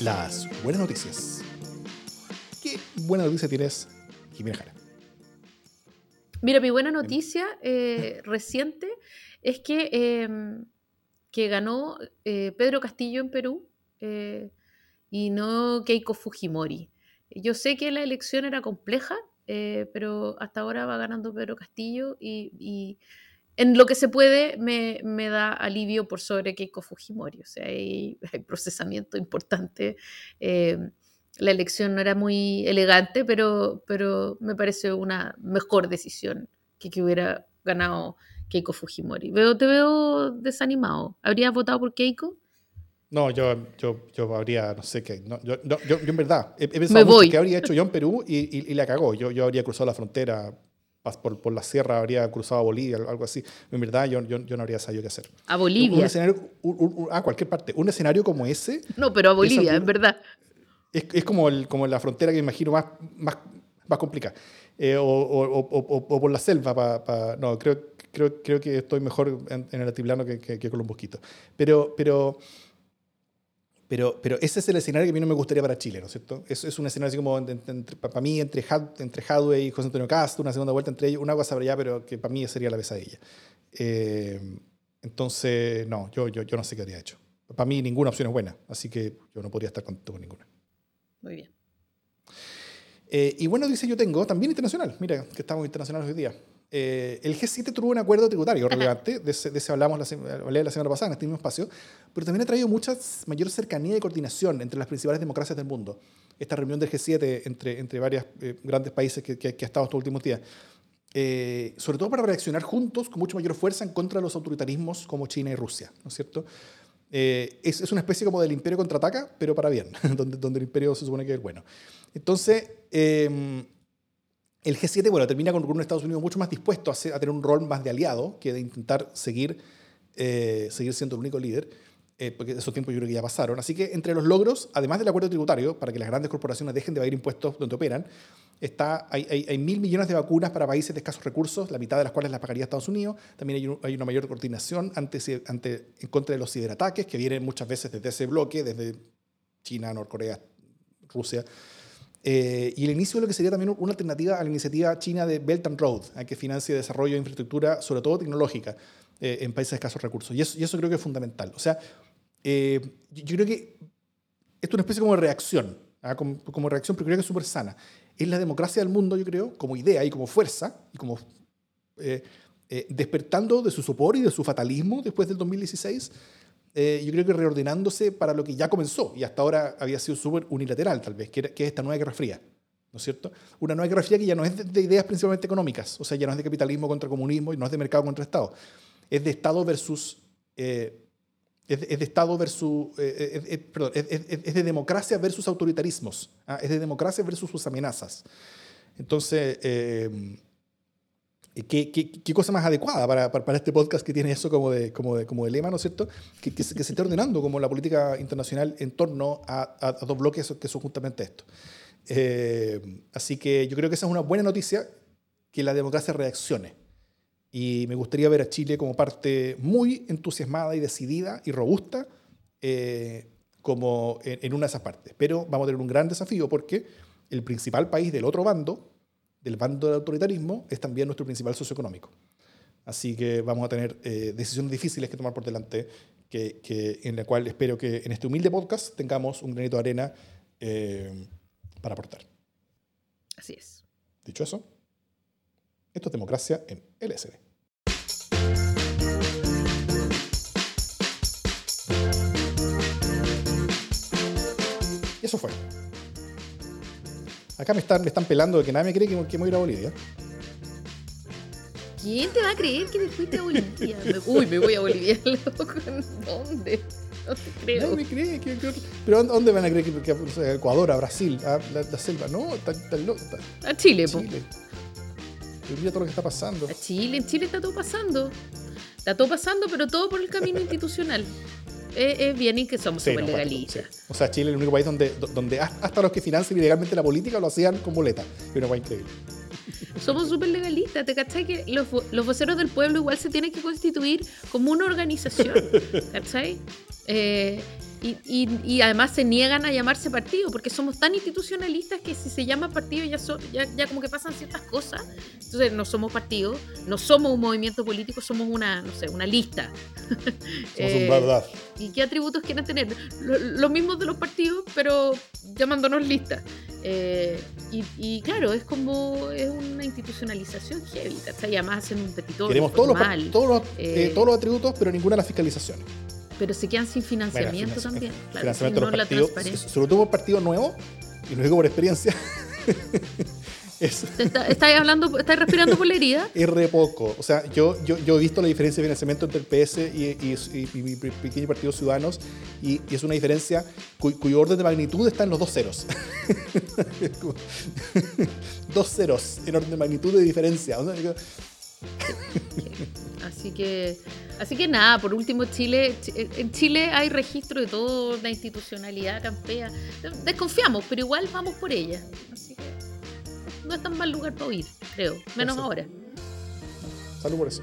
Las buenas noticias. ¿Qué buena noticia tienes, Jimena Jara? Mira, mi buena noticia eh, reciente es que, eh, que ganó eh, Pedro Castillo en Perú eh, y no Keiko Fujimori. Yo sé que la elección era compleja, pero hasta ahora va ganando Pedro Castillo y, y en lo que se puede me, me, da alivio por sobre Keiko Fujimori. O sea, hay, hay procesamiento importante. Eh, la elección no era muy elegante, pero, pero me parece una mejor decisión que que hubiera ganado Keiko Fujimori. Veo, te veo desanimado. ¿Habrías votado por Keiko? No, yo, yo, yo habría, no sé qué. No, yo, yo, yo, en verdad he, he pensado qué habría hecho yo en Perú y, y, y, la cagó. Yo, yo habría cruzado la frontera por, por, la sierra, habría cruzado a Bolivia, algo así. En verdad, yo, yo, yo no habría sabido qué hacer. ¿A Bolivia? Un, escenario, a cualquier parte. Un escenario como ese. No, pero a Bolivia, en verdad. Es, es como, el, como la frontera que me imagino más, más, más complicada. Eh, o, o, o, o, por la selva. Pa, pa, no, creo, creo, creo que estoy mejor en, en el altiplano que, que, que, con los mosquitos. Pero, pero pero, pero ese es el escenario que a mí no me gustaría para Chile, ¿no es cierto? Es, es un escenario así como, entre, para mí, entre, entre Hadwe y José Antonio Castro, una segunda vuelta entre ellos, una cosa para allá, pero que para mí sería la pesadilla. Eh, entonces, no, yo, yo, yo no sé qué habría hecho. Para mí ninguna opción es buena, así que yo no podría estar contento con ninguna. Muy bien. Eh, y bueno, dice yo tengo también internacional. Mira, que estamos internacionales hoy día. Eh, el G7 tuvo un acuerdo tributario relevante, de ese, de ese hablamos la, la, semana pasada en este mismo espacio, pero también ha traído mucha mayor cercanía y coordinación entre las principales democracias del mundo. Esta reunión del G7 entre, entre varios eh, grandes países que, que, que, ha estado estos últimos días, eh, sobre todo para reaccionar juntos con mucha mayor fuerza en contra de los autoritarismos como China y Rusia, ¿no es cierto? Eh, es, es, una especie como del imperio contraataca, pero para bien, donde, donde el imperio se supone que es bueno. Entonces, eh, el G7, bueno, termina con un Estados Unidos mucho más dispuesto a, tener un rol más de aliado que de intentar seguir, eh, seguir siendo el único líder, eh, porque esos tiempos yo creo que ya pasaron. Así que entre los logros, además del acuerdo tributario, para que las grandes corporaciones dejen de pagar impuestos donde operan, está, hay, hay, mil millones de vacunas para países de escasos recursos, la mitad de las cuales las pagaría Estados Unidos. También hay una mayor coordinación ante, ante, en contra de los ciberataques que vienen muchas veces desde ese bloque, desde China, Norcorea, Rusia. Eh, y el inicio de lo que sería también una alternativa a la iniciativa china de Belt and Road, eh, que financia desarrollo de infraestructura, sobre todo tecnológica, eh, en países de escasos recursos. Y eso, y eso, creo que es fundamental. O sea, eh, yo, creo que esto es una especie como de reacción, ¿ah? como, como, reacción, pero creo que es súper sana. Es la democracia del mundo, yo creo, como idea y como fuerza, y como despertando de su sopor y de su fatalismo después del 2016 eh, yo creo que reordenándose para lo que ya comenzó y hasta ahora había sido súper unilateral, tal vez, que, era, que, es esta nueva guerra fría. ¿No es cierto? Una nueva guerra fría que ya no es de, de, ideas principalmente económicas, o sea, ya no es de capitalismo contra comunismo y no es de mercado contra Estado. Es de Estado versus. Eh, es, de, es, de, Estado versus. Eh, es, perdón, es, de democracia versus autoritarismos. ¿ah? Es de democracia versus sus amenazas. Entonces eh, ¿Qué, qué, qué, cosa más adecuada para, para, para, este podcast que tiene eso como de, como de, como de lema, ¿no es cierto? Que, que, se, que se esté ordenando como la política internacional en torno a, a, a dos bloques que son justamente esto. Eh, así que yo creo que esa es una buena noticia, que la democracia reaccione. Y me gustaría ver a Chile como parte muy entusiasmada y decidida y robusta eh, como en, en una de esas partes. Pero vamos a tener un gran desafío porque el principal país del otro bando, del bando del autoritarismo es también nuestro principal socioeconómico. Así que vamos a tener eh, decisiones difíciles que tomar por delante, que, que, en la cual espero que en este humilde podcast tengamos un granito de arena eh, para aportar. Así es. Dicho eso, esto es democracia en LSD. Y eso fue. Acá me están, me están pelando de que nadie me cree que, que me voy a ir a Bolivia. ¿Quién te va a creer que te fuiste a Bolivia? Uy, me voy a Bolivia, loco. ¿Dónde? No te creo. Nadie me cree. Que, que, ¿Pero dónde van a creer que, que, a Ecuador, a Brasil, a la, la selva? No, está, está loco. A Chile, po. Chile. Mira todo lo que está pasando. A Chile, en Chile está todo pasando. Está todo pasando, pero todo por el camino institucional es, es, bien y que somos sí, súper no, legalistas. Sí. O sea, Chile es el único país donde, donde hasta los que financian ilegalmente la política lo hacían con boleta. Y una increíble. Somos súper legalistas, ¿te cachai? Que los, los voceros del pueblo igual se tienen que constituir como una organización, ¿cachai? Eh, y, y, y, además se niegan a llamarse partido porque somos tan institucionalistas que si se llama partido ya, so, ya, ya, como que pasan ciertas cosas. Entonces no somos partido, no somos un movimiento político, somos una, no sé, una lista. Somos eh, un verdad. ¿Y qué atributos quieren tener? Lo, lo mismo de los partidos, pero llamándonos lista. Eh, y, y, claro, es como es una institucionalización heavy, ¿cachai? Además hacen un petitorio. Queremos todos los, todos, los, eh, todos los atributos, pero ninguna de las fiscalizaciones pero se quedan sin financiamiento bueno, también. Claro, financiamiento los partidos, sobre todo por partido nuevo, y lo digo por experiencia, Es, ¿Estáis hablando, estáis respirando por la herida? es re poco. O sea, yo, yo, yo he visto la diferencia de financiamiento entre el PS y, mi pequeño partido Ciudadanos y, y es una diferencia cuy- cuyo orden de magnitud está en los dos ceros. dos ceros en orden de magnitud de diferencia. Así que, así que nada, por último Chile, Ch- en Chile hay registro de toda la institucionalidad campea. Desconfiamos, pero igual vamos por ella. Así que no es tan mal lugar para huir, creo. Menos ahora. salud por eso.